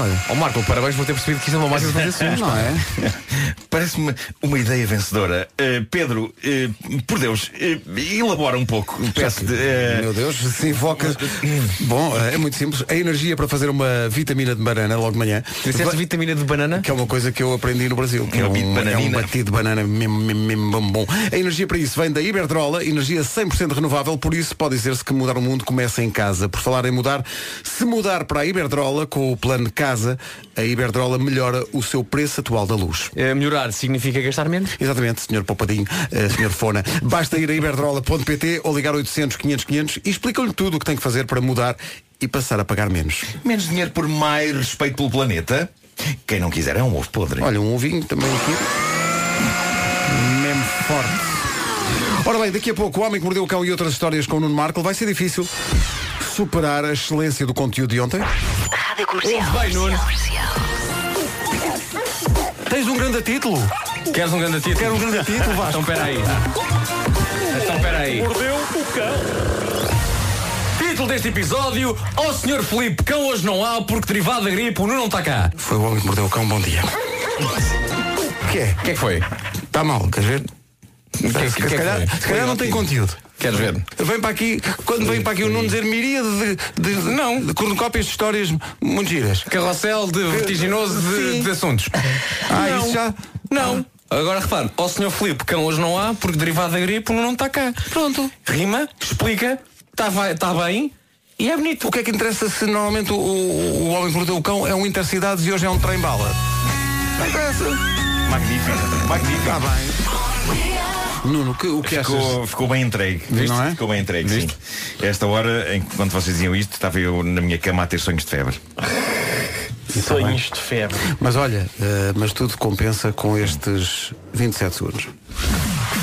É, é, olha. Ó Marco, parabéns por ter percebido que isto é uma máquina de fazer sumos. Não é? Parece-me uma ideia vencedora. Uh, Pedro, uh, por Deus, uh, elabora um pouco. Peço-te. uh, Meu Deus, se invoca. Bom, é muito simples. A energia para fazer uma vitamina de banana logo de manhã. Disseste vitamina de banana? Que é uma coisa que eu aprendi no Brasil. Que é, Uma um, é um batido de banana mesmo, mesmo, mesmo bom. A energia para isso vem da Iberdrola, energia 100% renovável, por isso pode dizer-se que mudar o mundo começa em casa. Por falar em mudar, se mudar para a Iberdrola com o plano Casa, a Iberdrola melhora o seu preço atual da luz. Eh, melhorar significa gastar menos? Exatamente, Sr. Poupadinho, eh, Sr. Fona. Basta ir a iberdrola.pt ou ligar 800 500 500 e explicam-lhe tudo o que tem que fazer para mudar e passar a pagar menos. menos dinheiro por mais respeito pelo planeta. Quem não quiser é um ovo podre. Olha, um ovinho também aqui. Mesmo forte. Ora bem, daqui a pouco o Homem que Mordeu o Cão e outras histórias com o Nuno Marco vai ser difícil superar a excelência do conteúdo de ontem. Rádio Comercial. Vai, Nuno. Tens um grande título? Queres um grande título? Quero um grande título, Vasco. Então espera aí. Então espera aí. Mordeu o cão. Título deste episódio, ó Sr. Filipe, cão hoje não há porque derivado da gripe o Nuno não está cá. Foi o Homem que Mordeu o Cão, bom dia. O que é? O que é que foi? Está mal, queres ver? que- se, que é que calhar, se calhar não tem conteúdo. Queres ver? Vem para aqui, quando vem para aqui o Nuno dizer miríade de, de, de, não. de cornucópias de histórias muito giras. Carrossel de vertiginoso de, de assuntos. Ah, Não. isso já. Não. Agora repare, ó Sr. Filipe, cão hoje não há porque derivado da gripe não está cá. Pronto. Rima, explica, está tá bem e é bonito. O que é que interessa se normalmente o, o, o Homem que Mordeu o Cão é um Intercidades e hoje é um trem-bala? Não interessa. Magnífico, magnífico. Está bem. Nuno, que- o que achas? Ficou, ficou bem entregue. Viste? Não é? Ficou bem entregue, sim. Esta hora, enquanto vocês diziam isto, estava eu na minha cama a ter sonhos de febre. Sonhos de febre. Mas olha, eh, mas tudo compensa com estes 27 segundos.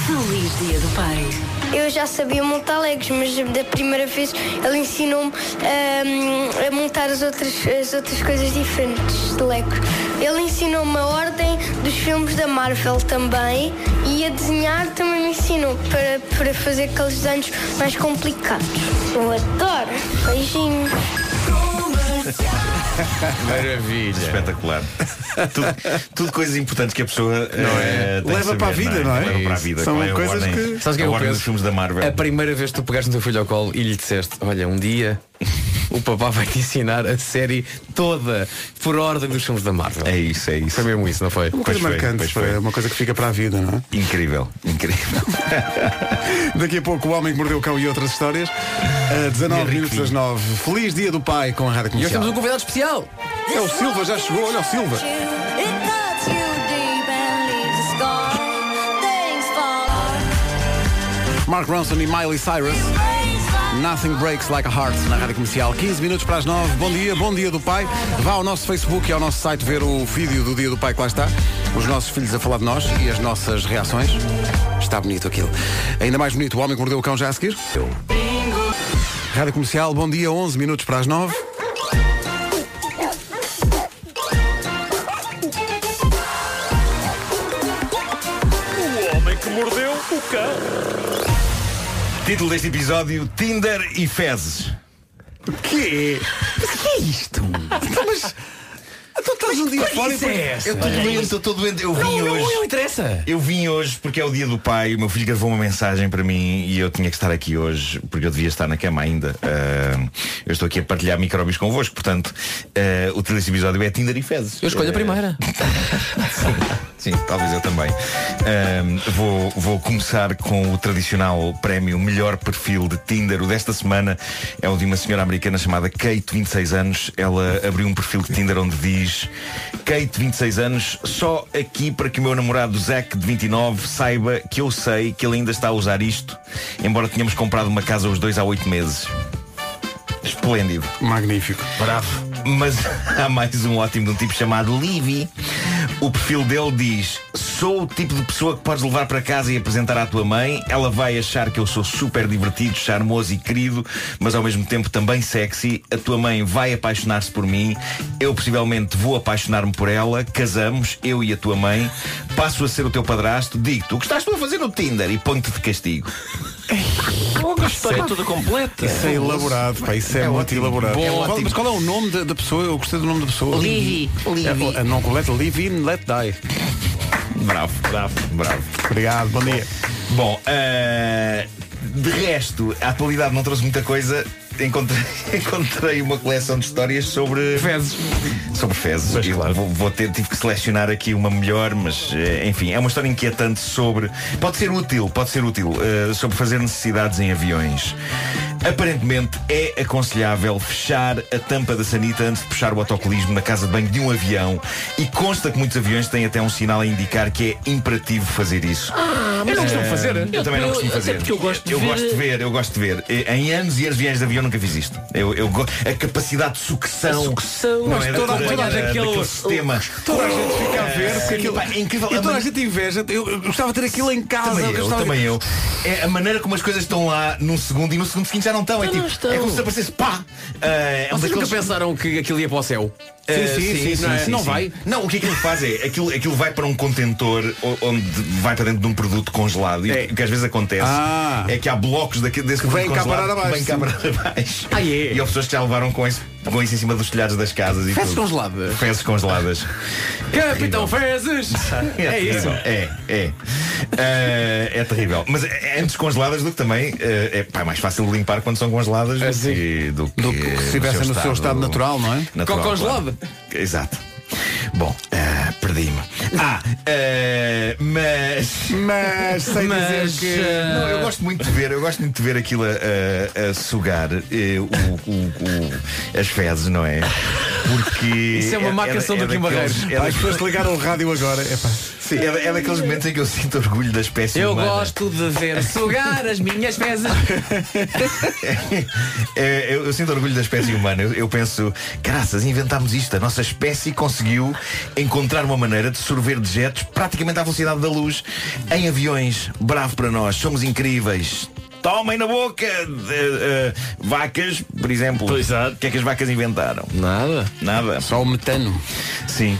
Feliz Dia do Pai. Eu já sabia montar legos, mas da primeira vez ele ensinou-me ahm, a montar as outras, as outras coisas diferentes de legos. Ele ensinou-me a ordem dos filmes da Marvel também e a desenhar também me ensinou para, para fazer aqueles desenhos mais complicados. Eu adoro. Beijinhos. Maravilha. Espetacular. tudo, tudo coisas importantes que a pessoa eh, tem de Leva para a saber, vida, não é? Leva para a vida. São Qual é coisas ordem, que- Sabes que é eu penso? dos filmes da Marvel. A primeira vez que tu pegaste no teu filho ao colo e lhe disseste, olha, um dia o papá vai te ensinar a série toda por ordem dos filmes da Marvel. É isso, é isso. Foi mesmo isso, não foi? Uma coisa Pois foi, marcante, foi. é uma coisa que fica para a vida, não é? Incrível, incrível. Daqui a pouco o Homem que Mordeu o Cão e outras histórias. A 19 Dia minutos das 9. Feliz dia do pai com a Rádio E hoje Comercial. temos um convidado especial. É o Silva, já chegou, olha o Silva. Mark Ronson e Miley Cyrus. Nothing Breaks Like a Heart na Rádio Comercial. 15 minutos para as 9. Bom dia, bom dia do pai. Vá ao nosso Facebook e ao nosso site ver o vídeo do dia do pai que lá está. Os nossos filhos a falar de nós e as nossas reações. Está bonito aquilo. Ainda mais bonito, o homem que mordeu o cão já a seguir. Rádio Comercial, bom dia, 11 minutos para as 9. O homem que mordeu o cão. Título deste episódio: Tinder e fezes. O quê? Mas o que é isto? Mas. Tu estás um dia fora e é essa? Eu estou doente, eu estou doente. Eu vim Não, não, hoje. não interessa. Eu vim hoje porque é o dia do pai. O meu filho gravou uma mensagem para mim e eu tinha que estar aqui hoje porque eu devia estar na cama ainda. Ah, eu estou aqui a partilhar micróbios convosco, portanto, ah, o título deste episódio é Tinder e fezes. Eu escolho a Ah, primeira. Sim, talvez eu também. Ahm, vou, vou começar com o tradicional prémio Melhor Perfil de Tinder. O desta semana é o de uma senhora americana chamada Kate, 26 anos. Ela abriu um perfil de Tinder onde diz Kate, 26 anos, só aqui para que o meu namorado Zack, de 29, saiba que eu sei que ele ainda está a usar isto, embora tenhamos comprado uma casa os dois há oito meses. Esplêndido. Magnífico. Bravo. Mas há mais um ótimo de um tipo chamado Livy. O perfil dele diz: Sou o tipo de pessoa que podes levar para casa e apresentar à tua mãe. Ela vai achar que eu sou super divertido, charmoso e querido, mas ao mesmo tempo também sexy. A tua mãe vai apaixonar-se por mim. Eu possivelmente vou apaixonar-me por ela. Casamos, eu e a tua mãe. Passo a ser o teu padrasto. Digo-te o que estás tu a fazer no Tinder e ponho-te de castigo. Logo a história toda completa. Isso é elaborado, pá, isso é, muito elaborado. Bom, Qual- ótimo. mas qual é o nome da, da pessoa? Eu gostei do nome da pessoa. Livy. Livy. É, não completa, Live in, let die. Bravo, bravo, bravo. Obrigado, bom dia. Bom, eh, de resto, a atualidade não trouxe muita coisa. Encontrei, encontrei uma coleção de histórias sobre Fezes. Sobre fezes. Eu vou, vou ter, tive que selecionar aqui uma melhor, mas eh, enfim, é uma história inquietante sobre. Pode ser útil, pode ser útil, eh, sobre fazer necessidades em aviões. Aparentemente é aconselhável fechar a tampa da sanita antes de puxar o autocolismo na casa de banho de um avião e consta que muitos aviões têm até um sinal a indicar que é imperativo fazer isso. Ah, mas não costumo fazer. Eu também não Eu- costumo fazer. porque eu gosto de eu ver- gosto de ver, eu gosto de ver. Eh, Em anos e anos de avião nunca fiz isto. Eu, eu a capacidade de sucção. A sucção. não Mas é, toda- da- toda da- aquele- daquele sistema. Toda a gente fica a ver Eh, porque aquilo pá, é incrível. E A toda a man- gente inveja. Eu, eu gostava de ter aquilo em casa. Também eu, gostava- também eu. É a maneira como as coisas estão lá num segundo e no segundo seguinte já não estão. É, Não, tipo, estão. é como se aparecesse pá! Ah, é um Vocês nunca daqueles- pensaram que aquilo ia para o céu? Uh, sim, sim, não é? Não vai? Não, o que aquilo faz é aquilo, aquilo vai para um contentor onde vai para dentro de um produto congelado. E É. o que às vezes acontece Ah. é que há blocos daquele, desse produto vêm cá abaixo, que vêm cá sim. parar abaixo. Ah, é? E há pessoas que já levaram com isso, com isso em cima dos telhados das casas e Fezes tudo. congeladas? Fezes congeladas. Capitão Fezes! É isso. É, é. Eh, é terrível. Mas é antes congeladas do que também eh, é, pá, é mais fácil de limpar quando são congeladas do É, que, do que, Do que se estivessem no seu estado natural, não é? natural, Com congelada. claro. Exato. Bom, eh, perdi-me. Ah, eh, mas. Mas sem Mas, dizer que. eh, Não, eu gosto muito de ver, eu gosto muito de ver aquilo a, a- sugar o- o- o- as fezes, não é? Porque. Isso é uma marcação do Kim daqueles- Barreiros. É, As daqueles- pessoas ligaram o rádio agora. Epá. sim, é é daqueles momentos em que eu sinto orgulho da espécie Eu humana. gosto de ver sugar as minhas fezes. É, eu, eu sinto orgulho da espécie humana. Eu, eu penso, graças, inventámos isto. A nossa espécie conseguiu encontrar uma maneira de sorver dejetos praticamente à velocidade da luz em aviões. Bravo para nós, somos incríveis. Tomem na boca eh, vacas, por exemplo. O que é que as vacas inventaram? Nada. Nada. Só o metano. Sim.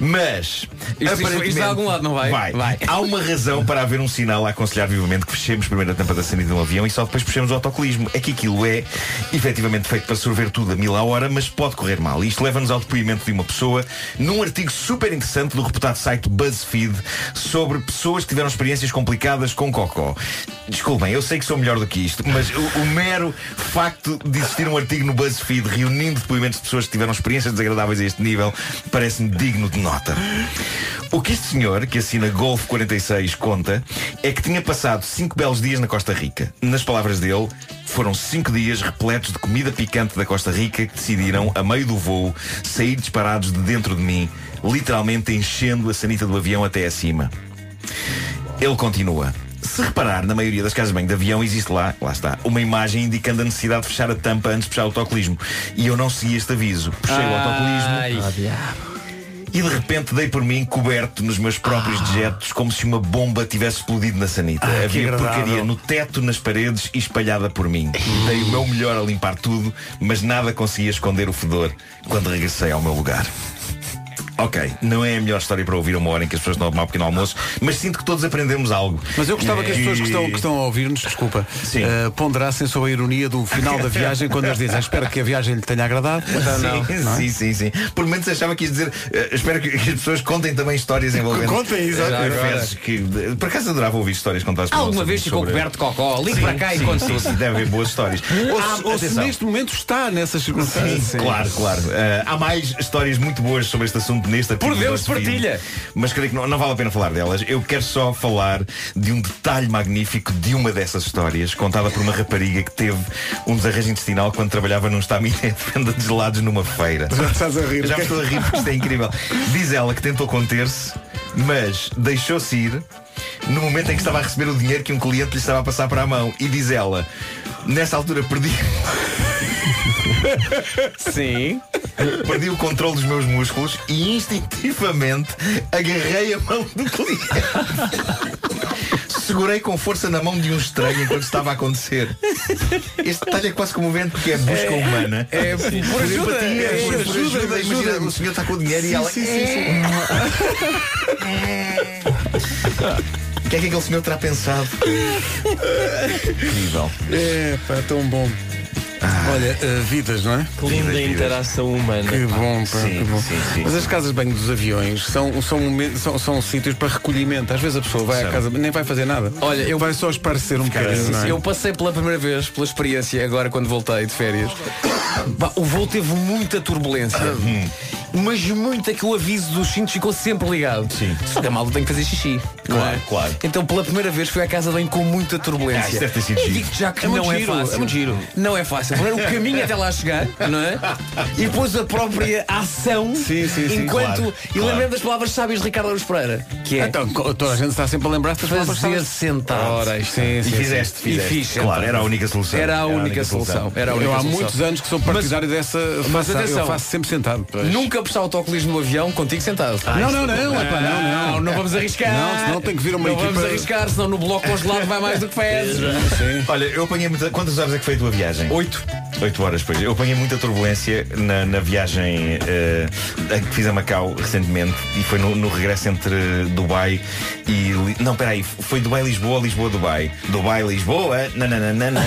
Mas isto aparentemente- a algum lado, não vai? Vai. Vai. Há uma razão para haver um sinal a aconselhar vivamente que fechemos primeiro a tampa da sanita de um avião e só depois puxemos o autocolismo. É que aquilo é efetivamente feito para sorver tudo a mil a hora, mas pode correr mal. E Isto leva-nos ao depoimento de uma pessoa num artigo super interessante do reputado site BuzzFeed sobre pessoas que tiveram experiências complicadas com cocó. Desculpem, eu sei que sou melhor do que isto, mas o, o mero facto de existir um artigo no BuzzFeed reunindo depoimentos de pessoas que tiveram experiências desagradáveis a este nível parece-me digno de nota. O que este senhor, que assina Golf 46, conta é que tinha passado cinco belos dias na Costa Rica. Nas palavras dele, foram cinco dias repletos de comida picante da Costa Rica que decidiram, a meio do voo, sair disparados de dentro de mim, literalmente enchendo a sanita do avião até acima. Ele continua. Se reparar, na maioria das casas de banho de avião existe lá, lá está, uma imagem indicando a necessidade de fechar a tampa antes de fechar o autocolismo. E eu não segui este aviso. Puxei o autocolismo e de repente dei por mim coberto nos meus próprios dejetos como se uma bomba tivesse explodido na sanita. Ah, Havia porcaria no teto, nas paredes e espalhada por mim. Dei o meu melhor a limpar tudo, mas nada conseguia esconder o fedor quando regressei ao meu lugar. Ok, não é a melhor história para ouvir uma hora em que as pessoas estão a tomar um pequeno almoço, mas sinto que todos aprendemos algo. Mas eu gostava que as pessoas que estão, que estão a ouvir-nos, desculpa, Sim. eh, ponderassem sobre a ironia do final da viagem quando eles dizem espero que a viagem lhe tenha agradado. Então, não, sim, não é? sim, sim, sim. Por momentos achava que ia dizer, eh, espero que, as pessoas contem também histórias envolvendo. Contem, exato. eh, fezes que, por acaso adorava ouvir histórias contadas por Alguma vez ficou sobre- coberto de cocó? Ligue Sim, para cá e sim, conte sim, sim, deve haver boas histórias. Ou, Ah, se- ou se neste momento está nessas Sim, circunstâncias. claro, claro. Eh, há mais histórias muito boas sobre este assunto neste artigo. Por Deus, partilha. Mas creio que não, não vale a pena falar delas. Eu quero só falar de um detalhe magnífico de uma dessas histórias, contada por uma rapariga que teve um desarranjo intestinal quando trabalhava num estaminé de venda de gelados numa feira. Já estás a rir. Já estou a rir porque isto é incrível. Diz ela que tentou conter-se, mas deixou-se ir no momento em que estava a receber o dinheiro que um cliente lhe estava a passar para a mão. E diz ela, nessa altura perdi, Sim. perdi o controle dos meus músculos e instintivamente agarrei a mão do cliente. Segurei com força na mão de um estranho enquanto estava a acontecer. Este detalhe é quase comovente porque é busca humana. É por ajuda. Empatia, É, por ajuda, ajuda, Imagina, ajuda. o senhor está com o dinheiro e ela. sim, sim, sim. O que é que aquele senhor terá pensado? Incrível. É, pá, tão bom. Olha, eh, vidas, não é? Que linda vidas. interação humana. Que bom, pá, Sim, que bom. sim, sim. Mas as casas de banho dos aviões são, são, são, são sítios para recolhimento. Às vezes a pessoa vai à casa, nem vai fazer nada. Olha, eu- vai só esparecer um bocadinho. não é? Eu passei pela primeira vez, pela experiência, agora quando voltei de férias. O voo teve muita turbulência. Mas muito é que o aviso dos cintos ficou sempre ligado. Sim. Só que a malta tem que fazer xixi. não Claro, é? claro. Então pela primeira vez fui à casa de banho com muita Ah, turbulência. isso deve ter sido e giro. digo já que É não é giro, fácil. é muito giro. Não é fácil. Primeiro o caminho até lá chegar, não é? E depois a própria ação Sim, sim, sim, enquanto. claro, e claro. lembrei das palavras sábias de Ricardo Aruz Pereira. Que é Então, toda a gente está sempre a lembrar estas palavras. fazer sentado. Ora, isto sim, E sim, fizeste, sim. fizeste. E fiz, claro, era a única solução. Era a única solução. Era a única Eu há solução. muitos anos que sou partidário dessa. Mas atenção. eu faço sempre sentado. Nunca prestar autocolismo no avião contigo sentado. não, não, não, epá, não, não. Não, não vamos arriscar. Não, senão tem que vir uma não equipa- vamos arriscar, senão no bloco congelado vai mais do que fezes. Olha, eu apanhei muita. Quantas horas é que foi a tua viagem? Oito. Oito horas, pois. Eu apanhei muita turbulência na, na viagem eh, que fiz a Macau recentemente e foi no, no regresso entre Dubai e. Li- Não, peraí, foi Dubai-Lisboa, Lisboa-Dubai. Dubai-Lisboa, nananana.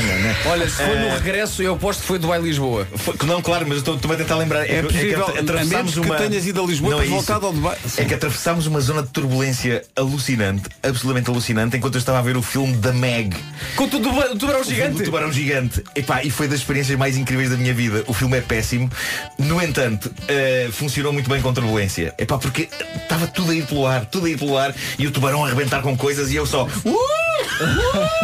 Olha, se foi no Eh, regresso, eu aposto que foi Dubai Lisboa. Foi- não, claro, mas eu estou- a tentar lembrar. É que- possível, que a atravessámos menos que tenhas ido a Lisboa Não é voltado ao Dubai. É que atravessámos uma zona de turbulência alucinante, absolutamente alucinante, enquanto eu estava a ver o filme da Meg. Com o tuba- o tubarão O gigante. do Tubarão Gigante. Epá, e foi das experiências mais incríveis da minha vida. O filme é péssimo. No entanto, eh, funcionou muito bem com turbulência. Epá, porque estava tudo a ir pelo ar, tudo a ir pelo ar, e o tubarão a arrebentar com coisas e eu só. "Uh!"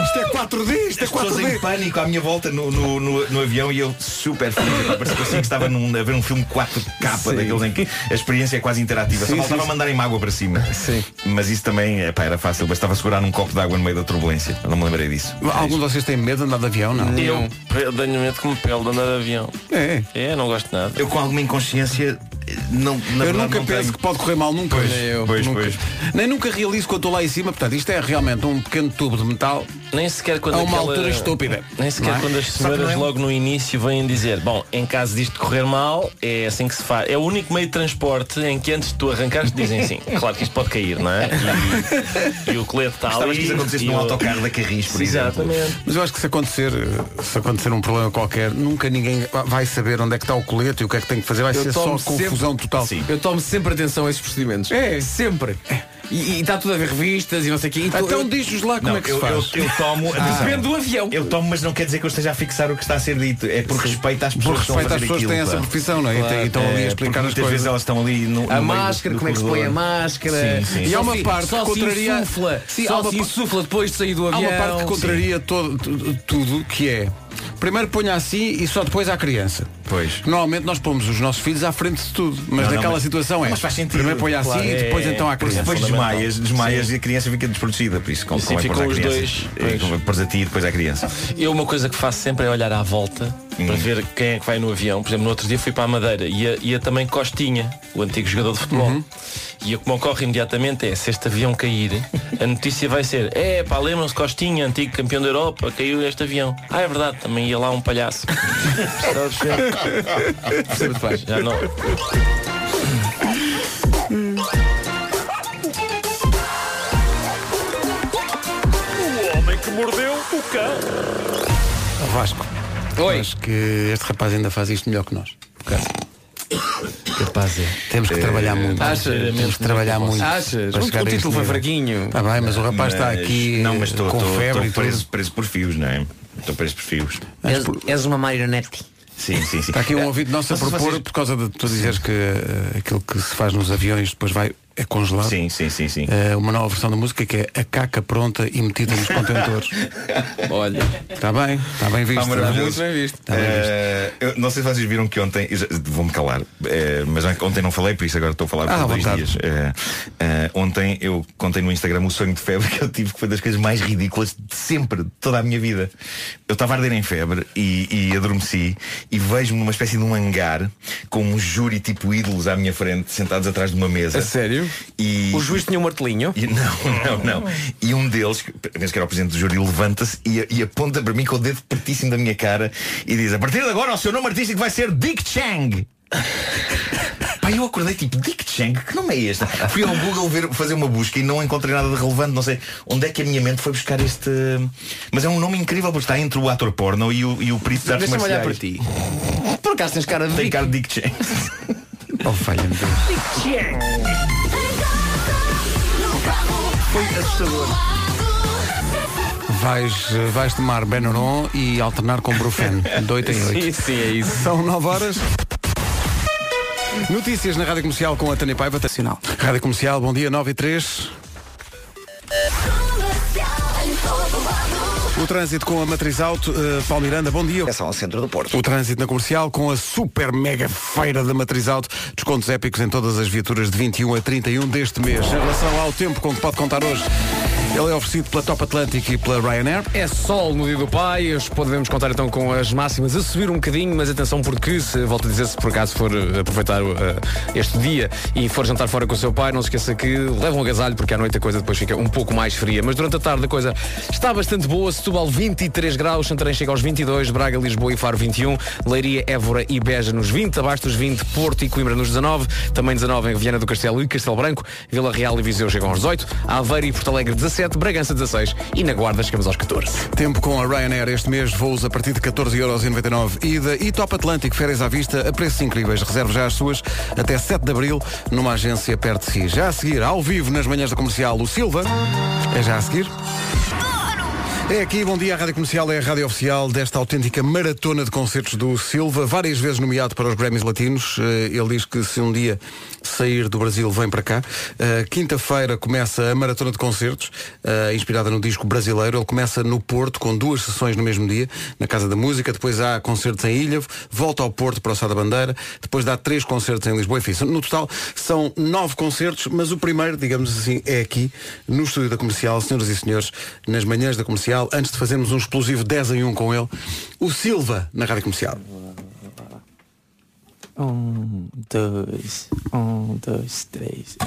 Isto é 4D, isto é As pessoas em 4D. pânico à minha volta no, no, no- no avião e eu super feliz. Parecia parecia que estava num, a ver um filme 4K daqueles em que a experiência é quase interativa. Só Sim, faltava sim, sim. mandarem água para cima. Sim. Mas isso também epá, era fácil. Bastava segurar num copo de água no meio da turbulência. Eu não me lembrei disso. Algum de vocês tem medo de andar de avião? Não. Eu eu tenho medo que me pele de andar de avião. É. É, não gosto de nada. Eu com alguma inconsciência não, na eu verdade, nunca não penso tenho. que pode correr mal, nunca. Pois, Nem eu. pois, nunca. pois. Nem nunca realizo quando estou lá em cima. Portanto, isto é realmente um pequeno tubo de metal Nem sequer quando a uma aquela- altura estúpida. Nem sequer Não é? quando as senhoras é logo no início vêm dizer Bom, em caso disto correr mal É assim que se faz É o único meio de transporte em que antes de tu arrancares dizem assim Claro que isto pode cair, não é? E, e o colete está Gostavas ali que isso acontecesse num o- autocarro da Carris, por exemplo. Exatamente Mas eu acho que se acontecer, se acontecer um problema qualquer, nunca ninguém vai saber onde é que está o colete e o que é que tem que fazer. Vai Eu ser só tomo confusão total. Sim. Eu tomo sempre atenção a esses procedimentos. É. Sempre. E e está tudo a ver revistas e não sei o quê. Então, Então eu- diz-nos lá como Não, é que eu, se eu, faz. eu tomo. atenção, Depende do avião. Eu tomo, mas não quer dizer que eu esteja a fixar o que está a ser dito. É por respeito às Por pessoas que estão a respeito às fazer pessoas que têm essa profissão, não é? E tem- E estão ali a É, explicar as muitas coisas. vezes elas estão ali no, A no máscara, do como é que se põe a máscara? Sim, sim. E há uma parte só que contraria- se insufla, Sim, há só se insufla depois de sair do Há avião. uma parte que contraria todo, tu- tudo, que é primeiro ponha assim e só depois à criança. Pois. Normalmente nós pomos os nossos filhos à frente de tudo, mas Não, não, naquela mas- situação é. mas faz sentido. Primeiro põe assim Claro, e depois é- então à Porque criança. depois desmaias, desmaias e a criança fica desprotegida. Por isso, como, E sim, como é que ficam pôs à os criança? dois, pôs a ti e depois à criança. Eu uma coisa que faço sempre é olhar à volta para ver quem é que vai no avião. Por exemplo, no outro dia fui para a Madeira e ia, ia também Costinha, o antigo jogador de futebol. E o que me ocorre imediatamente é, se este avião cair, a notícia vai ser, é pá, lembram-se Costinha, antigo campeão da Europa, caiu este avião. Ah, é verdade, também ia lá um palhaço. Sabes, Percebo-te bem. Já não. Vasco. Oi. Acho que este rapaz ainda faz isto melhor que nós. Capaz é. Temos que trabalhar muito. Achas? Temos que trabalhar muito. Achas? O, o título foi nível. fraquinho. Está bem, mas o rapaz está Mas- aqui Não, mas estou com estou- febre estou e preso, preso por fios, não é? Estou preso por fios. Mas por- És uma marionete. Sim, sim, sim. Está aqui um ouvido nosso a propor, vocês- por causa de tu dizeres que eh, aquilo que se faz nos aviões depois vai é congelado. Sim, sim, sim, sim. Eh, uma nova versão da música que é a caca pronta e metida nos contentores. Olha. Está bem, está bem visto. Está maravilhoso. Muito bem visto. Está bem visto. Eh, eu não sei se vocês viram que ontem Vou-me calar eh, Mas ontem não falei, por isso agora estou a falar Ah, por dois vontade. dias eh, Ontem eu contei no Instagram O sonho de febre que eu tive Que foi das coisas mais ridículas de sempre De toda a minha vida Eu estava a arder em febre e, e adormeci E vejo-me numa espécie de um hangar Com um júri tipo ídolos à minha frente Sentados atrás de uma mesa A sério? E, O juiz tinha um martelinho. e- não, não, não. E um deles, penso que era o presidente do júri, levanta-se e, e aponta para mim com o dedo pertíssimo da minha cara e diz: A partir de agora o seu nome artístico vai ser Dick Chang. Pai, eu acordei tipo, Dick Chang, que nome é este? Fui ao Google ver, fazer uma busca e não encontrei nada de relevante, não sei onde é que a minha mente foi buscar este. Mas é um nome incrível porque está entre o ator porno e o, e o perito de artes Deixa-me olhar para marciais. ti. Por acaso tens cara de Tem Dick. cara de Dick Chang. Oh, falha-me Deus. Foi assustador. Vais, vais tomar Benuron e alternar com Brufen. De 8 em 8. Sim, sim, é isso. São 9 horas. Notícias na Rádio Comercial com a Tânia Paiva. Sinal. Rádio Comercial, bom dia, 9 e 3. O trânsito com a Matriz Auto, uh, Paulo Miranda, bom dia. É só ao centro do Porto. O trânsito na comercial com a super mega feira da Matriz Auto. Descontos épicos em todas as viaturas de 21 a 31 deste mês. Em relação ao tempo com que pode contar hoje, ele é oferecido pela Top Atlantic e pela Ryanair. É sol no dia do pai, podemos contar então com as máximas. A subir um bocadinho, mas atenção porque, se, volto a dizer, se por acaso for uh, aproveitar uh, este dia e for jantar fora com o seu pai, não se esqueça que leva um agasalho porque à noite a coisa depois fica um pouco mais fria. Mas durante a tarde a coisa está bastante boa. Setúbal 23 graus, Santarém chega aos 22, Braga, Lisboa e Faro 21, Leiria, Évora e Beja nos 20, abaixo dos 20, Porto e Coimbra nos 19, também 19 em Viana do Castelo e Castelo Branco, Vila Real e Viseu chegam aos 18, Aveiro e Porto Alegre 17, Bragança 16 e na Guarda chegamos aos 14. Tempo com a Ryanair este mês, voos a partir de 14,99€ ida e Top Atlântico, férias à vista, a preços incríveis. Reserve já as suas até 7 de Abril numa agência perto de si. Já a seguir, ao vivo nas manhãs da comercial, o Silva. É já a seguir. É aqui, bom dia, a Rádio Comercial é a rádio oficial desta autêntica maratona de concertos do Silva, várias vezes nomeado para os Grammys Latinos. Eh, Ele diz que se um dia sair do Brasil, vem para cá. Eh, Quinta-feira começa a maratona de concertos, eh, inspirada no disco brasileiro. Ele começa no Porto, com duas sessões no mesmo dia, na Casa da Música. Depois há concertos em Ilhavo, volta ao Porto para o Sá da Bandeira. Depois dá três concertos em Lisboa. Enfim, no total são nove concertos, mas o primeiro, digamos assim, é aqui, no estúdio da Comercial, senhoras e senhores, nas manhãs da Comercial, antes de fazermos um explosivo 10 em 1 com ele, o Silva, na Rádio Comercial. Um, dois, um, dois, três.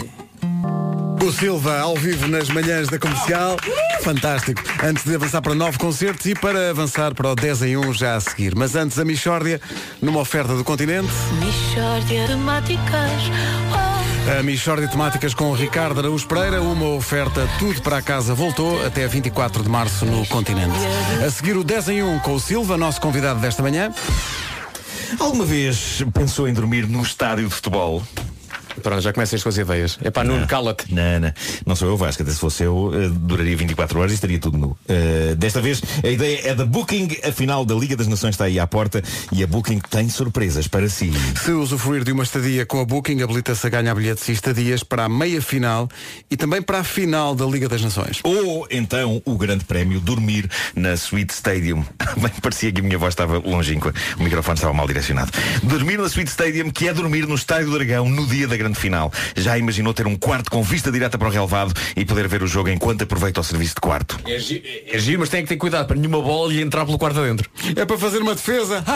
O Silva ao vivo nas manhãs da comercial. Fantástico. Antes de avançar para nove concertos e para avançar para o 10 em 1 já a seguir. Mas antes a Michórdia, numa oferta do continente. Michórdia de Máticas. A Michórdia Temáticas com Ricardo Araújo Pereira, uma oferta tudo para a casa voltou até 24 de março no continente. A seguir o 10 em 1 com o Silva, nosso convidado desta manhã. Alguma vez pensou em dormir num estádio de futebol? Pronto, já começam com as ideias. É para Nuno, cala-te. Não, não. Não sou eu, Vasco. Até se fosse eu, eh, duraria 24 horas e estaria tudo nu. Eh, desta vez, a ideia é da Booking. A final da Liga das Nações está aí à porta e a Booking tem surpresas para si. Se usufruir de uma estadia com a Booking, habilita-se a ganhar bilhetes e estadias para a meia final e também para a final da Liga das Nações. Ou então o grande prémio dormir na Suite Stadium. Bem, parecia que a minha voz estava longínqua. O microfone estava mal direcionado. Dormir na Suite Stadium, que é dormir no Estádio do Dragão no dia da grande final. Já imaginou ter um quarto com vista direta para o relevado e poder ver o jogo enquanto aproveita o serviço de quarto? É giro, é giro, mas tem que ter cuidado para nenhuma bola lhe entrar pelo quarto adentro. É para fazer uma defesa.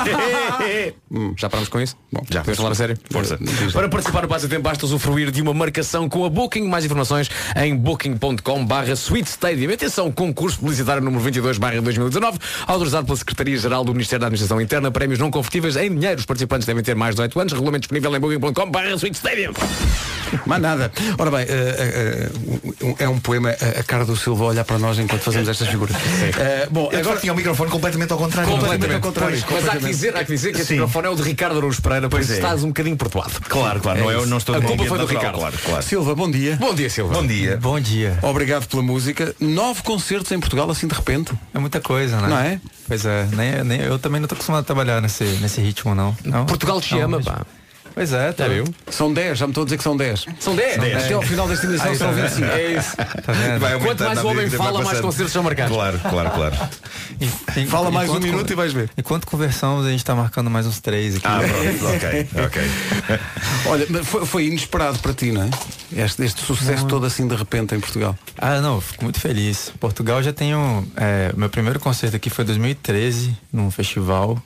Hum, já paramos com isso? Bom, Já. Podemos falar a sério? Força. Para participar no passatempo basta usufruir de uma marcação com a Booking. Mais informações em booking.com barra Sweet Stadium. Atenção, concurso publicitário número 22 barra 2019, autorizado pela Secretaria-Geral do Ministério da Administração Interna, prémios não convertíveis em dinheiro. Os participantes devem ter mais de 18 anos. Regulamento disponível em booking.com barra Sweet Stadium. Mais nada. Ora bem, eh, eh, é um poema a a cara do Silva olhar para nós enquanto fazemos estas figuras. Eh, bom, Agora agora tinha o microfone completamente ao contrário. Completamente ao contrário. Pois, mas há que completamente. dizer, há que dizer que Sim. microfone é o de Ricardo Araújo Pereira, pois Pois é. estás um bocadinho pertuado. Claro, claro. não, é, eu não estou A culpa foi do natural, Ricardo. Claro, claro. Silva, bom dia. Bom dia, Silva. Bom dia. Bom dia. Obrigado pela música. Nove concertos em Portugal, assim de repente. É muita coisa, né? Não é? Pois é, nem, nem, eu também não tô acostumado a trabalhar nesse, nesse ritmo, não. não Portugal te Não, ama, mas- pá. Pois é, tá Já viu? São 10, já me estou a dizer que são 10. São 10. Até ao final desta emissão Aí, serão tá 25. É isso. Tá? Vai Quanto mais o homem fala, mais concertos são marcados. Claro, claro, claro. E- e- Fala mais um minuto e vais ver. Enquanto conversamos, a gente tá marcando mais uns três aqui. Ah, pronto, ok, ok. Olha, mas foi, foi inesperado para ti, não é? Este, este sucesso todo assim de repente em Portugal. Ah, não, fico muito feliz. Portugal já tenho. é, meu primeiro concerto aqui foi em 2013, num festival.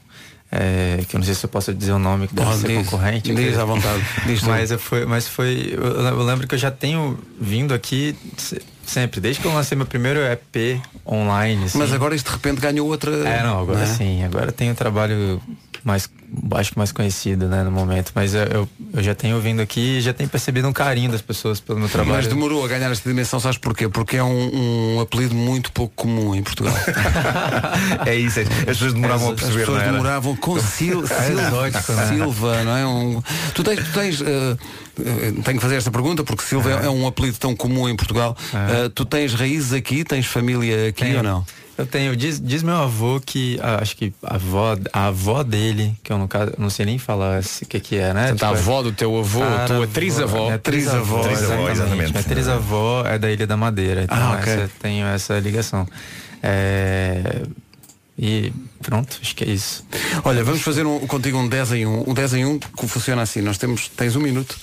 É, que eu não sei se eu posso dizer o nome que deve Pode, ser diz. concorrente. Diz à vontade. Diz mas, eu foi, mas foi. Eu, lembro que eu já tenho vindo aqui se- sempre, desde que eu lancei meu primeiro EP online. assim. Mas agora isto de repente ganhou outra. É, não, agora é? sim. Agora tem um trabalho mais, acho que mais conhecido, né, no momento. Mas eu, eu, eu já tenho vindo aqui e já tenho percebido um carinho das pessoas pelo meu trabalho. Mas demorou a ganhar esta dimensão, sabes porquê? Porque é um, um apelido muito pouco comum em Portugal. É isso, é. as pessoas demoravam a As perceber, pessoas não era? demoravam com Sil, Silva, exótico, né? Silva, não é? Um, tu tens, tu tens eh, tenho que fazer esta pergunta porque Silva é, é um apelido tão comum em Portugal. Eh, tu tens raízes aqui, tens família aqui Tenho. ou não? Eu tenho, diz, diz meu avô que ah, acho que a avó, a avó dele, que eu não sei nem falar o que que é, né? Portanto, a avó do teu avô, a tua trisavó. É, trisavó, Trisavó, exatamente. Minha trisavó é da Ilha da Madeira, então Ah, ok. essa, tenho essa ligação. É, e pronto, acho que é isso. Olha, vamos fazer um, contigo um 10 em 1. Um 10 em 1 que funciona assim. Nós temos, tens um minuto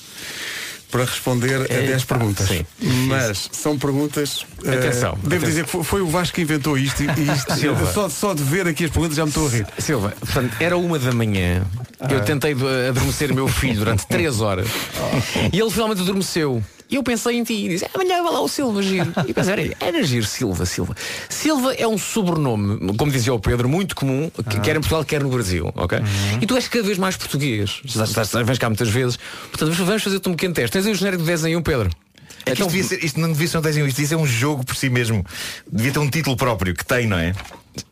para responder a 10 perguntas. sim. Mas são perguntas. eh, Atenção, devo atenção. dizer que foi, foi o Vasco que inventou isto isto Silva. só, só de ver aqui as perguntas já me estou a rir. Silva, portanto, era uma da manhã. Eu tentei do- adormecer o meu filho durante três horas. E ele finalmente adormeceu. E eu pensei em ti e disse, amanhã vai lá o Silva Giro. E pensei, era, era Giro Silva, Silva. Silva é um sobrenome, como dizia o Pedro, muito comum, que quer em Portugal, quer no Brasil, ok? E tu és cada vez mais português. Já Vens cá muitas vezes. Portanto, vamos fazer-te um pequeno teste. Tens aí o genérico de 10 em 1, Pedro. É que isto, devia ser- isto não devia ser um desenho, isto devia ser um jogo por si mesmo. Devia ter um título próprio, que tem, não é?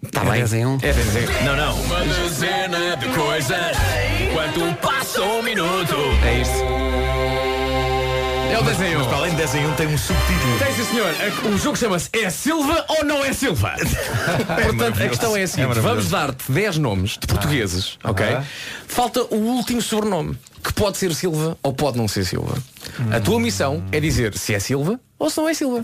Está É bem. 10 em 1. É 10 em 1. Não, não. Uma dezena de coisas Quanto passa um minuto É isto. É o 10 em 1. Mas para além de 10 em 1 tem um subtítulo. Tem sim senhor, o jogo chama-se É Silva ou não é Silva? Portanto, a questão é a seguinte, É vamos dar-te 10 nomes de portugueses, ok? Falta o último sobrenome, que pode ser Silva ou pode não ser Silva. A tua missão é dizer se é Silva ou se não é Silva.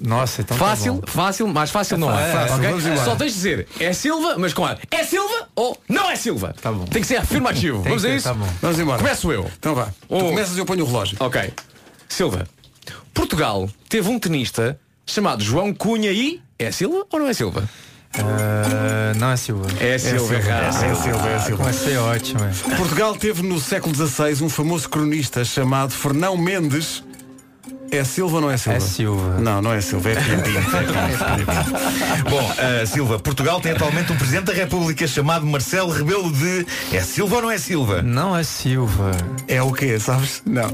Nossa, então tá Fácil, bom. fácil, mais fácil não é. fácil, ok? vamos embora. Só tens de dizer é Silva, mas com A. É Silva ou não é Silva? Tá bom. Tem que ser afirmativo. Vamos a isso? tá bom. Vamos embora. Começo eu. Então vá. Tu Um. começas e eu ponho o relógio. Ok. Silva. Portugal teve um tenista chamado João Cunha e. É Silva ou não é Silva? Ah, não é Silva. É Silva, errado. É Silva, é Silva. Comecei ótimo. é. Portugal teve no século XVI um famoso cronista chamado Fernão Mendes. É Silva ou não é Silva? É Silva. Não, não é Silva, é Pintinho. Bom, ah, Silva, Portugal tem atualmente um Presidente da República chamado Marcelo Rebelo de. É Silva ou não é Silva? Não é Silva. É o quê, sabes? Não.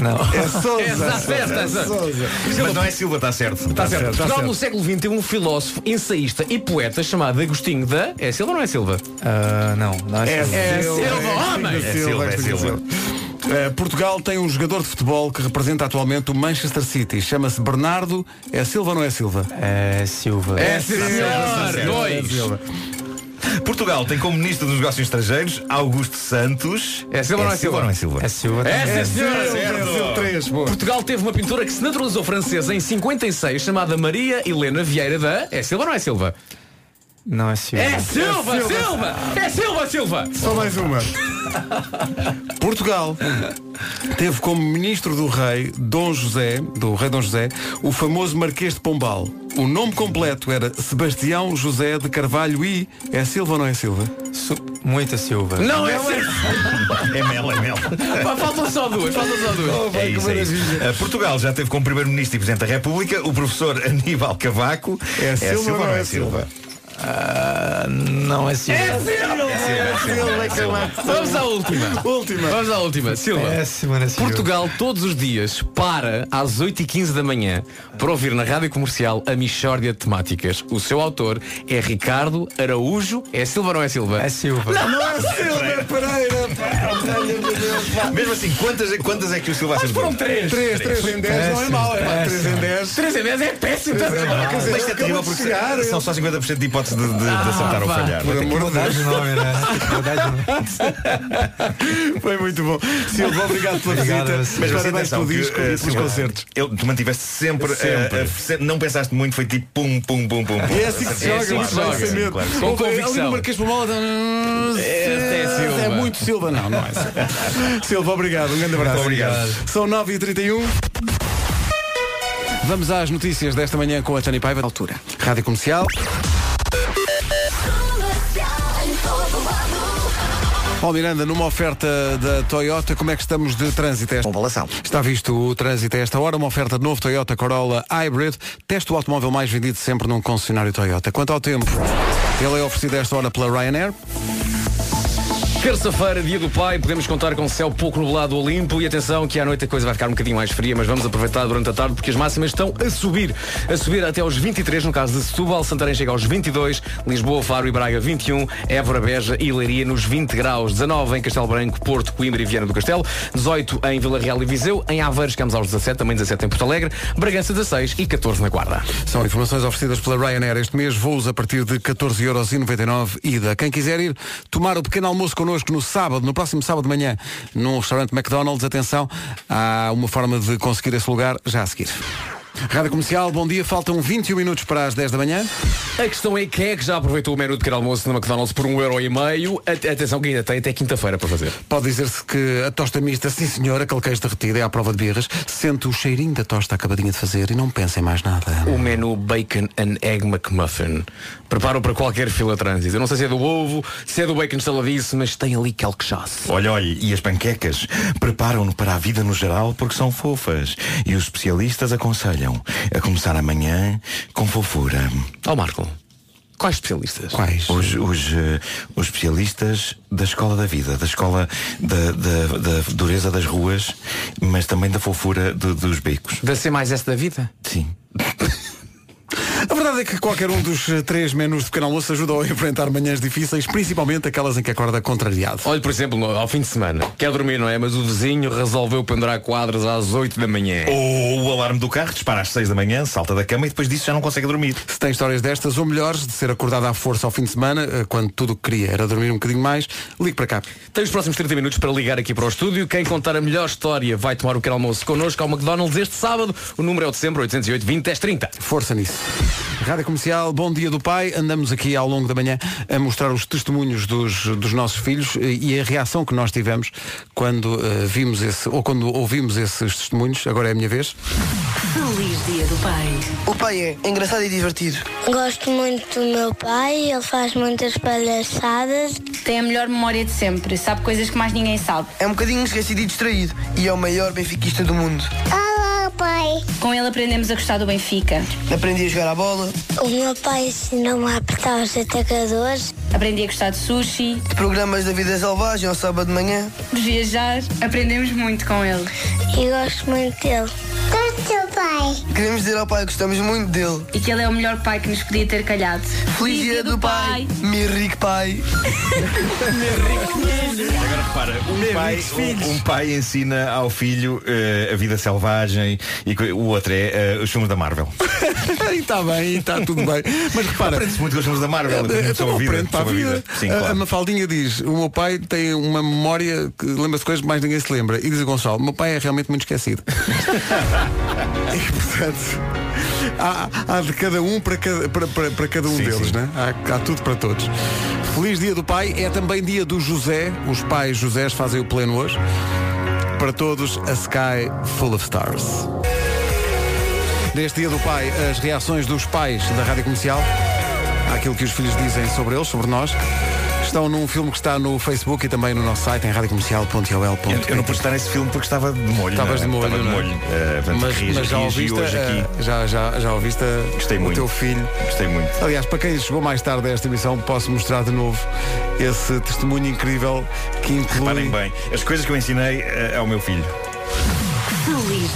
Não. É Sousa. É, certo. Sousa. Mas não é Silva, está certo. Está certo. certo, está Portugal certo. no século XX teve um filósofo, ensaísta e poeta chamado Agostinho da. É Silva ou não é Silva? Ah, não, não é, É Silva. Silva, Silva, é homem! É Silva, é Silva. Eh, Portugal tem um jogador de futebol que representa atualmente o Manchester City. Chama-se Bernardo. É Silva ou não é Silva? É Silva. É sim, senhor! certo. Dois! Portugal tem como Ministro dos Negócios Estrangeiros Augusto Santos. É Silva ou não é Silva? ou não é Silva? É Silva. É senhor! Silva, três, boa. Portugal teve uma pintora que se naturalizou francesa em 56 chamada Maria Helena Vieira da. É Silva ou não é Silva? Não é Silva. É Silva, Silva! É Silva, Silva! Só mais uma. Portugal teve como ministro do rei Dom José, do rei Dom José, o famoso Marquês de Pombal. O nome completo era Sebastião José de Carvalho e é Silva ou não é Silva? Su- Muita Silva. Não é Silva! É Mel, é Mel. Pá, Faltam só duas, faltam só duas. É isso, é isso. Uh, Portugal já teve como Primeiro-Ministro e Presidente da República o professor Aníbal Cavaco. É Silva ou não é Ah, não é Silva. Vamos à última. Última. Vamos à última. Silva. Péssima Silva. Portugal todos os dias para às 8h15 da manhã para ouvir na rádio comercial a Michórdia de Temáticas. O seu autor é Ricardo Araújo. É Silva ou não é Silva? É Silva. Não é Silva Pereira. Mesmo assim, quantas, quantas é que o Silva acertou? Foram três. 3, 3 em 10 não é mau, é 3 em 10. 3 em 10 é péssimo. Três em dez. Quer dizer, Mas é terrível porque são só 50% de hipótese de, de, de acertar ou vá. falhar. Por amor de Deus. né? Foi muito bom. Silva, obrigado pela Obrigado, visita. Mas Parabéns pelo disco eh, e pelos concertos. eu- tu mantiveste sempre, Sempre. eh, eh, se- não pensaste muito, foi tipo pum, pum, pum, pum. E é assim que se É joga, assim que muito joga. medo. Claro. Com convicção. Ali no Marquês de Pombal, É, é Silva. é muito Silva, não, não é Silva. Silva, obrigado, um grande abraço. Obrigado. São 9h31. Vamos às notícias desta manhã com a Tânia Paiva. Altura. Rádio Comercial. Paulo Miranda, numa oferta da Toyota, como é que estamos de trânsito? esta- Convalação. Está visto o trânsito a esta hora, uma oferta de novo Toyota Corolla Hybrid. Teste o automóvel mais vendido sempre num concessionário Toyota. Quanto ao tempo, ele é oferecido a esta hora pela Ryanair. Terça-feira, dia do pai, podemos contar com céu pouco nublado do Olimpo e atenção que à noite a coisa vai ficar um bocadinho mais fria, mas vamos aproveitar durante a tarde porque as máximas estão a subir. A subir até aos 23, no caso de Setúbal, Santarém chega aos 22, Lisboa, Faro e Braga 21, Évora, Beja e Leiria nos 20 graus, 19 em Castelo Branco, Porto, Coimbra e Viana do Castelo, 18 em Vila Real e Viseu, em Aveiro chegamos aos 17, também 17 em Porto Alegre, Bragança 16 e 14 na Guarda. São informações oferecidas pela Ryanair este mês, voos a partir de 14,99€ ida. Quem quiser ir tomar o pequeno almoço connosco no sábado, no próximo sábado de manhã, num restaurante McDonald's, atenção, há uma forma de conseguir esse lugar já a seguir. Rádio Comercial, bom dia. Faltam 21 minutos para as 10 da manhã. A questão é quem é que já aproveitou o menu de pequeno almoço no McDonald's por um euro e meio. At- Atenção que ainda tem até quinta-feira para fazer. Pode dizer-se que a tosta mista, sim senhor, aquele queijo derretido é à prova de birras, sente o cheirinho da tosta acabadinha de fazer e não pensa em mais nada. O menu Bacon and Egg McMuffin. Preparo para qualquer fila trânsito. Eu não sei se é do ovo, se é do bacon estaladiço, mas tem ali quelque chose. Olha, olha, e as panquecas preparam-no para a vida no geral porque são fofas. E os especialistas aconselham a começar amanhã com fofura. Ó Marco, quais especialistas? Quais? Os, os, eh, os especialistas da escola da vida, da escola da, da, da dureza das ruas, mas também da fofura de- dos becos. Da C mais S da vida? Sim. A verdade é que qualquer um dos eh, três menus de pequeno almoço ajudou a enfrentar manhãs difíceis, principalmente aquelas em que acorda contrariado. Olha, por exemplo, ao fim de semana, quer dormir, não é? Mas o vizinho resolveu pendurar quadros às 8 da manhã. Ou o alarme do carro dispara às 6 da manhã, salta da cama e depois disso já não consegue dormir. Se tem histórias destas ou melhores, de ser acordado à força ao fim de semana, eh, quando tudo o que queria era dormir um bocadinho mais, ligue para cá. Tem os próximos 30 minutos para ligar aqui para o estúdio. Quem contar a melhor história vai tomar o pequeno almoço connosco ao McDonald's este sábado. O número é o de sempre, 808 20 10 30. Força nisso. Rádio Comercial, bom dia do pai. Andamos aqui ao longo da manhã a mostrar os testemunhos dos, dos nossos filhos e a reação que nós tivemos quando eh, vimos esse, ou quando ouvimos esses testemunhos. Agora é a minha vez. Feliz Dia do Pai. O pai é engraçado e divertido. Gosto muito do meu pai, ele faz muitas palhaçadas. Tem a melhor memória de sempre, sabe coisas que mais ninguém sabe. É um bocadinho esquecido e distraído. E é o maior benfiquista do mundo. Olá, pai. Com ele aprendemos a gostar do Benfica. Aprendi a jogar à bola, O meu pai ensinou-me a apertar os atacadores. Aprendi a gostar de sushi, de programas da vida selvagem ao sábado de manhã. de viajar. Aprendemos muito com ele. E gosto muito dele. Gosto do teu pai. Queremos dizer ao pai que gostamos muito dele. E que ele é o melhor pai que nos podia ter calhado. Feliz dia do pai, meu rico pai. Agora repara, um pai, um, um pai ensina ao filho eh, a vida selvagem e o outro é eh, os filmes da Marvel. e está bem, está tudo bem. Mas repara. Aprende-se muito com os filmes da Marvel. aprende muito Então a para a vida. Sim, A- A claro. Mafaldinha diz, o meu pai tem uma memória que lembra-se coisas que mais ninguém se lembra. E diz o Gonçalo, o meu pai é realmente muito esquecido. e portanto, há, há de cada um para cada, para, para, para cada um Sim, deles, sim. né? Há, há tudo para todos. Feliz dia do pai, é também dia do José. Os pais Josés fazem o pleno hoje. Para todos, a Sky Full of Stars. Neste dia do pai, as reações dos pais da Rádio Comercial àquilo que os filhos dizem sobre eles, sobre nós, estão num filme que está no Facebook e também no nosso site em radiocomercial.ol.pt. Eu, eu não pude estar nesse filme porque estava de molho. Estavas não de é? molho, Estava de é? molho. Eh, portanto, mas, reagi- mas já ouviste, hoje aqui. eh, já, já, já ouviste eh, Gostei o muito. teu filho. Gostei muito. Aliás, para quem chegou mais tarde a esta emissão, posso mostrar de novo esse testemunho incrível que inclui. Reparem bem, as coisas que eu ensinei eh, ao meu filho.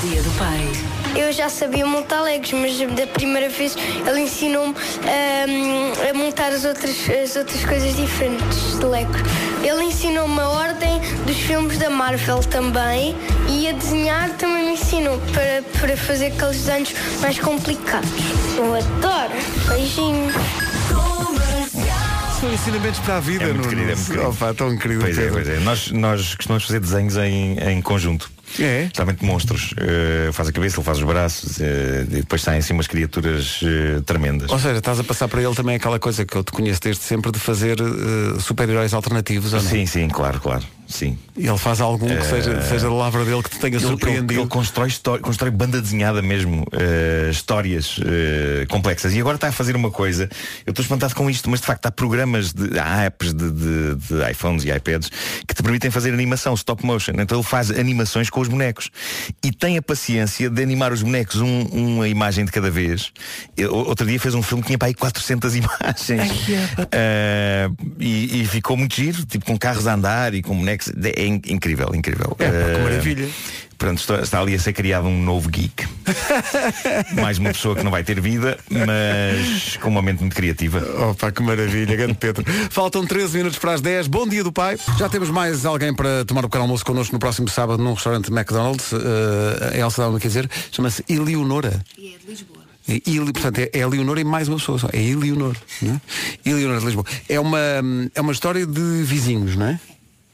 Feliz Dia do Pai. Eu já sabia montar legos, mas da primeira vez ele ensinou-me ahm, a montar as outras, as outras coisas diferentes de legos. Ele ensinou-me a ordem dos filmes da Marvel também e a desenhar também me ensinou para, para fazer aqueles desenhos mais complicados. Eu adoro. Beijinhos. São ensinamentos para a vida, É muito Nuno. querido, é muito querido. Opa, tão querido. Pois é, pois é. Nós, nós costumamos fazer desenhos em, em conjunto. É? Especialmente monstros. Eh, faz a cabeça, ele faz os braços eh, e depois saem assim umas criaturas eh, tremendas. Ou seja, estás a passar para ele também aquela coisa que eu te conheço desde sempre de fazer super-heróis alternativos, ou não? Sim, sim, claro, claro. Sim. Ele faz algum que seja, Eh, seja da lavra dele que te tenha ele, surpreendido. Ele, ele constrói, histó- constrói banda desenhada mesmo, eh, histórias eh, complexas. E agora está a fazer uma coisa, eu estou espantado com isto, mas de facto há programas, de, há apps de, de- de iPhones e iPads que te permitem fazer animação, stop motion. Então ele faz animações com os bonecos. E tem a paciência de animar os bonecos um- uma imagem de cada vez. Eu- outro dia fez um filme que tinha para aí 400 imagens. Eh, e, e ficou muito giro, tipo com carros a andar e com bonecos. É in- incrível, incrível. É, pá, que Eh, maravilha. Portanto, está, está ali a ser criado um novo geek. Mais uma pessoa que não vai ter vida, mas com uma mente muito criativa. Opa, que maravilha, grande Pedro. Faltam 13 minutos para as 10. Bom dia do pai. Já temos mais alguém para tomar o pequeno almoço connosco no próximo sábado num restaurante McDonald's. Uh, a Elsa dá-me a dizer. Chama-se Eleonora. E é de Lisboa. E, portanto, é, é a Leonor e mais uma pessoa só. É Eleonor. Né? Eleonor de Lisboa. É uma, é uma história de vizinhos, não é?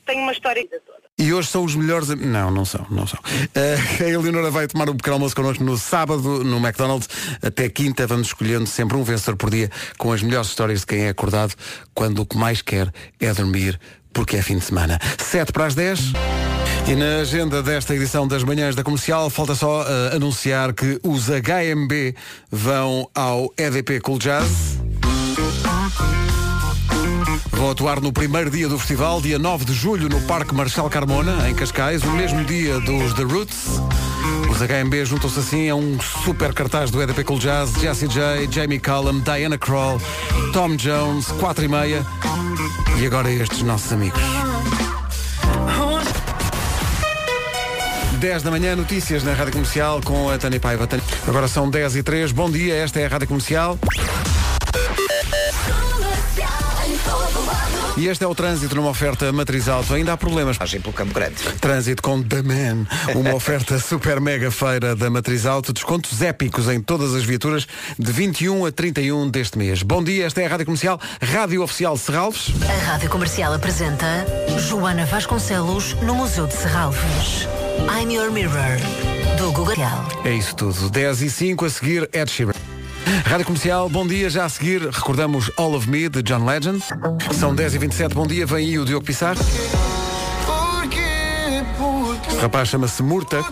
Tenho uma história toda. E hoje são os melhores. Não, não são, não são. Eh, a Eleonora vai tomar o pequeno almoço connosco no sábado no McDonald's. Até quinta vamos escolhendo sempre um vencedor por dia com as melhores histórias de quem é acordado quando o que mais quer é dormir, porque é fim de semana. 7 para as 10. E na agenda desta edição das manhãs da comercial falta só eh, anunciar que os HMB vão ao EDP Cool Jazz. Vão atuar no primeiro dia do festival, dia 9 de julho, no Parque Marchal Carmona, em Cascais, o mesmo dia dos The Roots. Os HMB juntam-se assim a um super cartaz do EDP Cool Jazz, Jessie J, Jamie Cullum, Diana Krall, Tom Jones, 4 e meia. E agora estes nossos amigos. 10 da manhã, notícias na Rádio Comercial com a Tânia Paiva. Agora são 10 e 3. Bom dia, esta é a Rádio Comercial. E este é o trânsito numa oferta matriz alto. Ainda há problemas. pelo Campo Grande. Trânsito com The Man. Uma oferta super mega feira da matriz alto. Descontos épicos em todas as viaturas de 21 a 31 deste mês. Bom dia, esta é a Rádio Comercial, Rádio Oficial Serralves. A Rádio Comercial apresenta Joana Vasconcelos no Museu de Serralves. I'm Your Mirror, do Google. É isso tudo. 10 e 5 a seguir, Ed Sheeran. Rádio Comercial, bom dia. Já a seguir, recordamos All of Me, de John Legend. São 10 e 27 bom dia. Vem aí o Diogo Pissar. O rapaz chama-se Murta.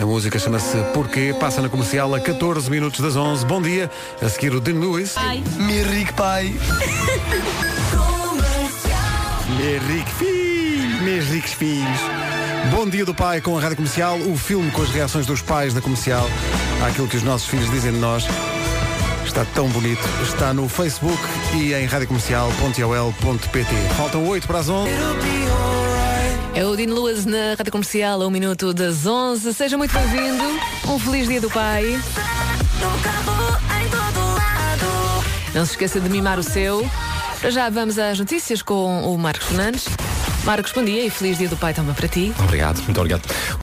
A música chama-se Porquê. Passa na comercial a 14 minutos das 11. Bom dia. A seguir o Dean Lewis. Meu rico pai. Meus ricos filhos. Meus ricos filhos. Bom dia do pai com a Rádio Comercial. O filme com as reações dos pais da comercial àquilo que os nossos filhos dizem de nós. Está tão bonito. Está no Facebook e em radiocomercial.ol.pt. Faltam 8 para as 11. É o Dean Lewis na Rádio Comercial, a um minuto das 11. Seja muito bem-vindo. Um feliz dia do pai. Não se esqueça de mimar o seu. Já vamos às notícias com o Marcos Fernandes. Marcos, bom dia e feliz dia do pai também para ti. Obrigado, muito obrigado.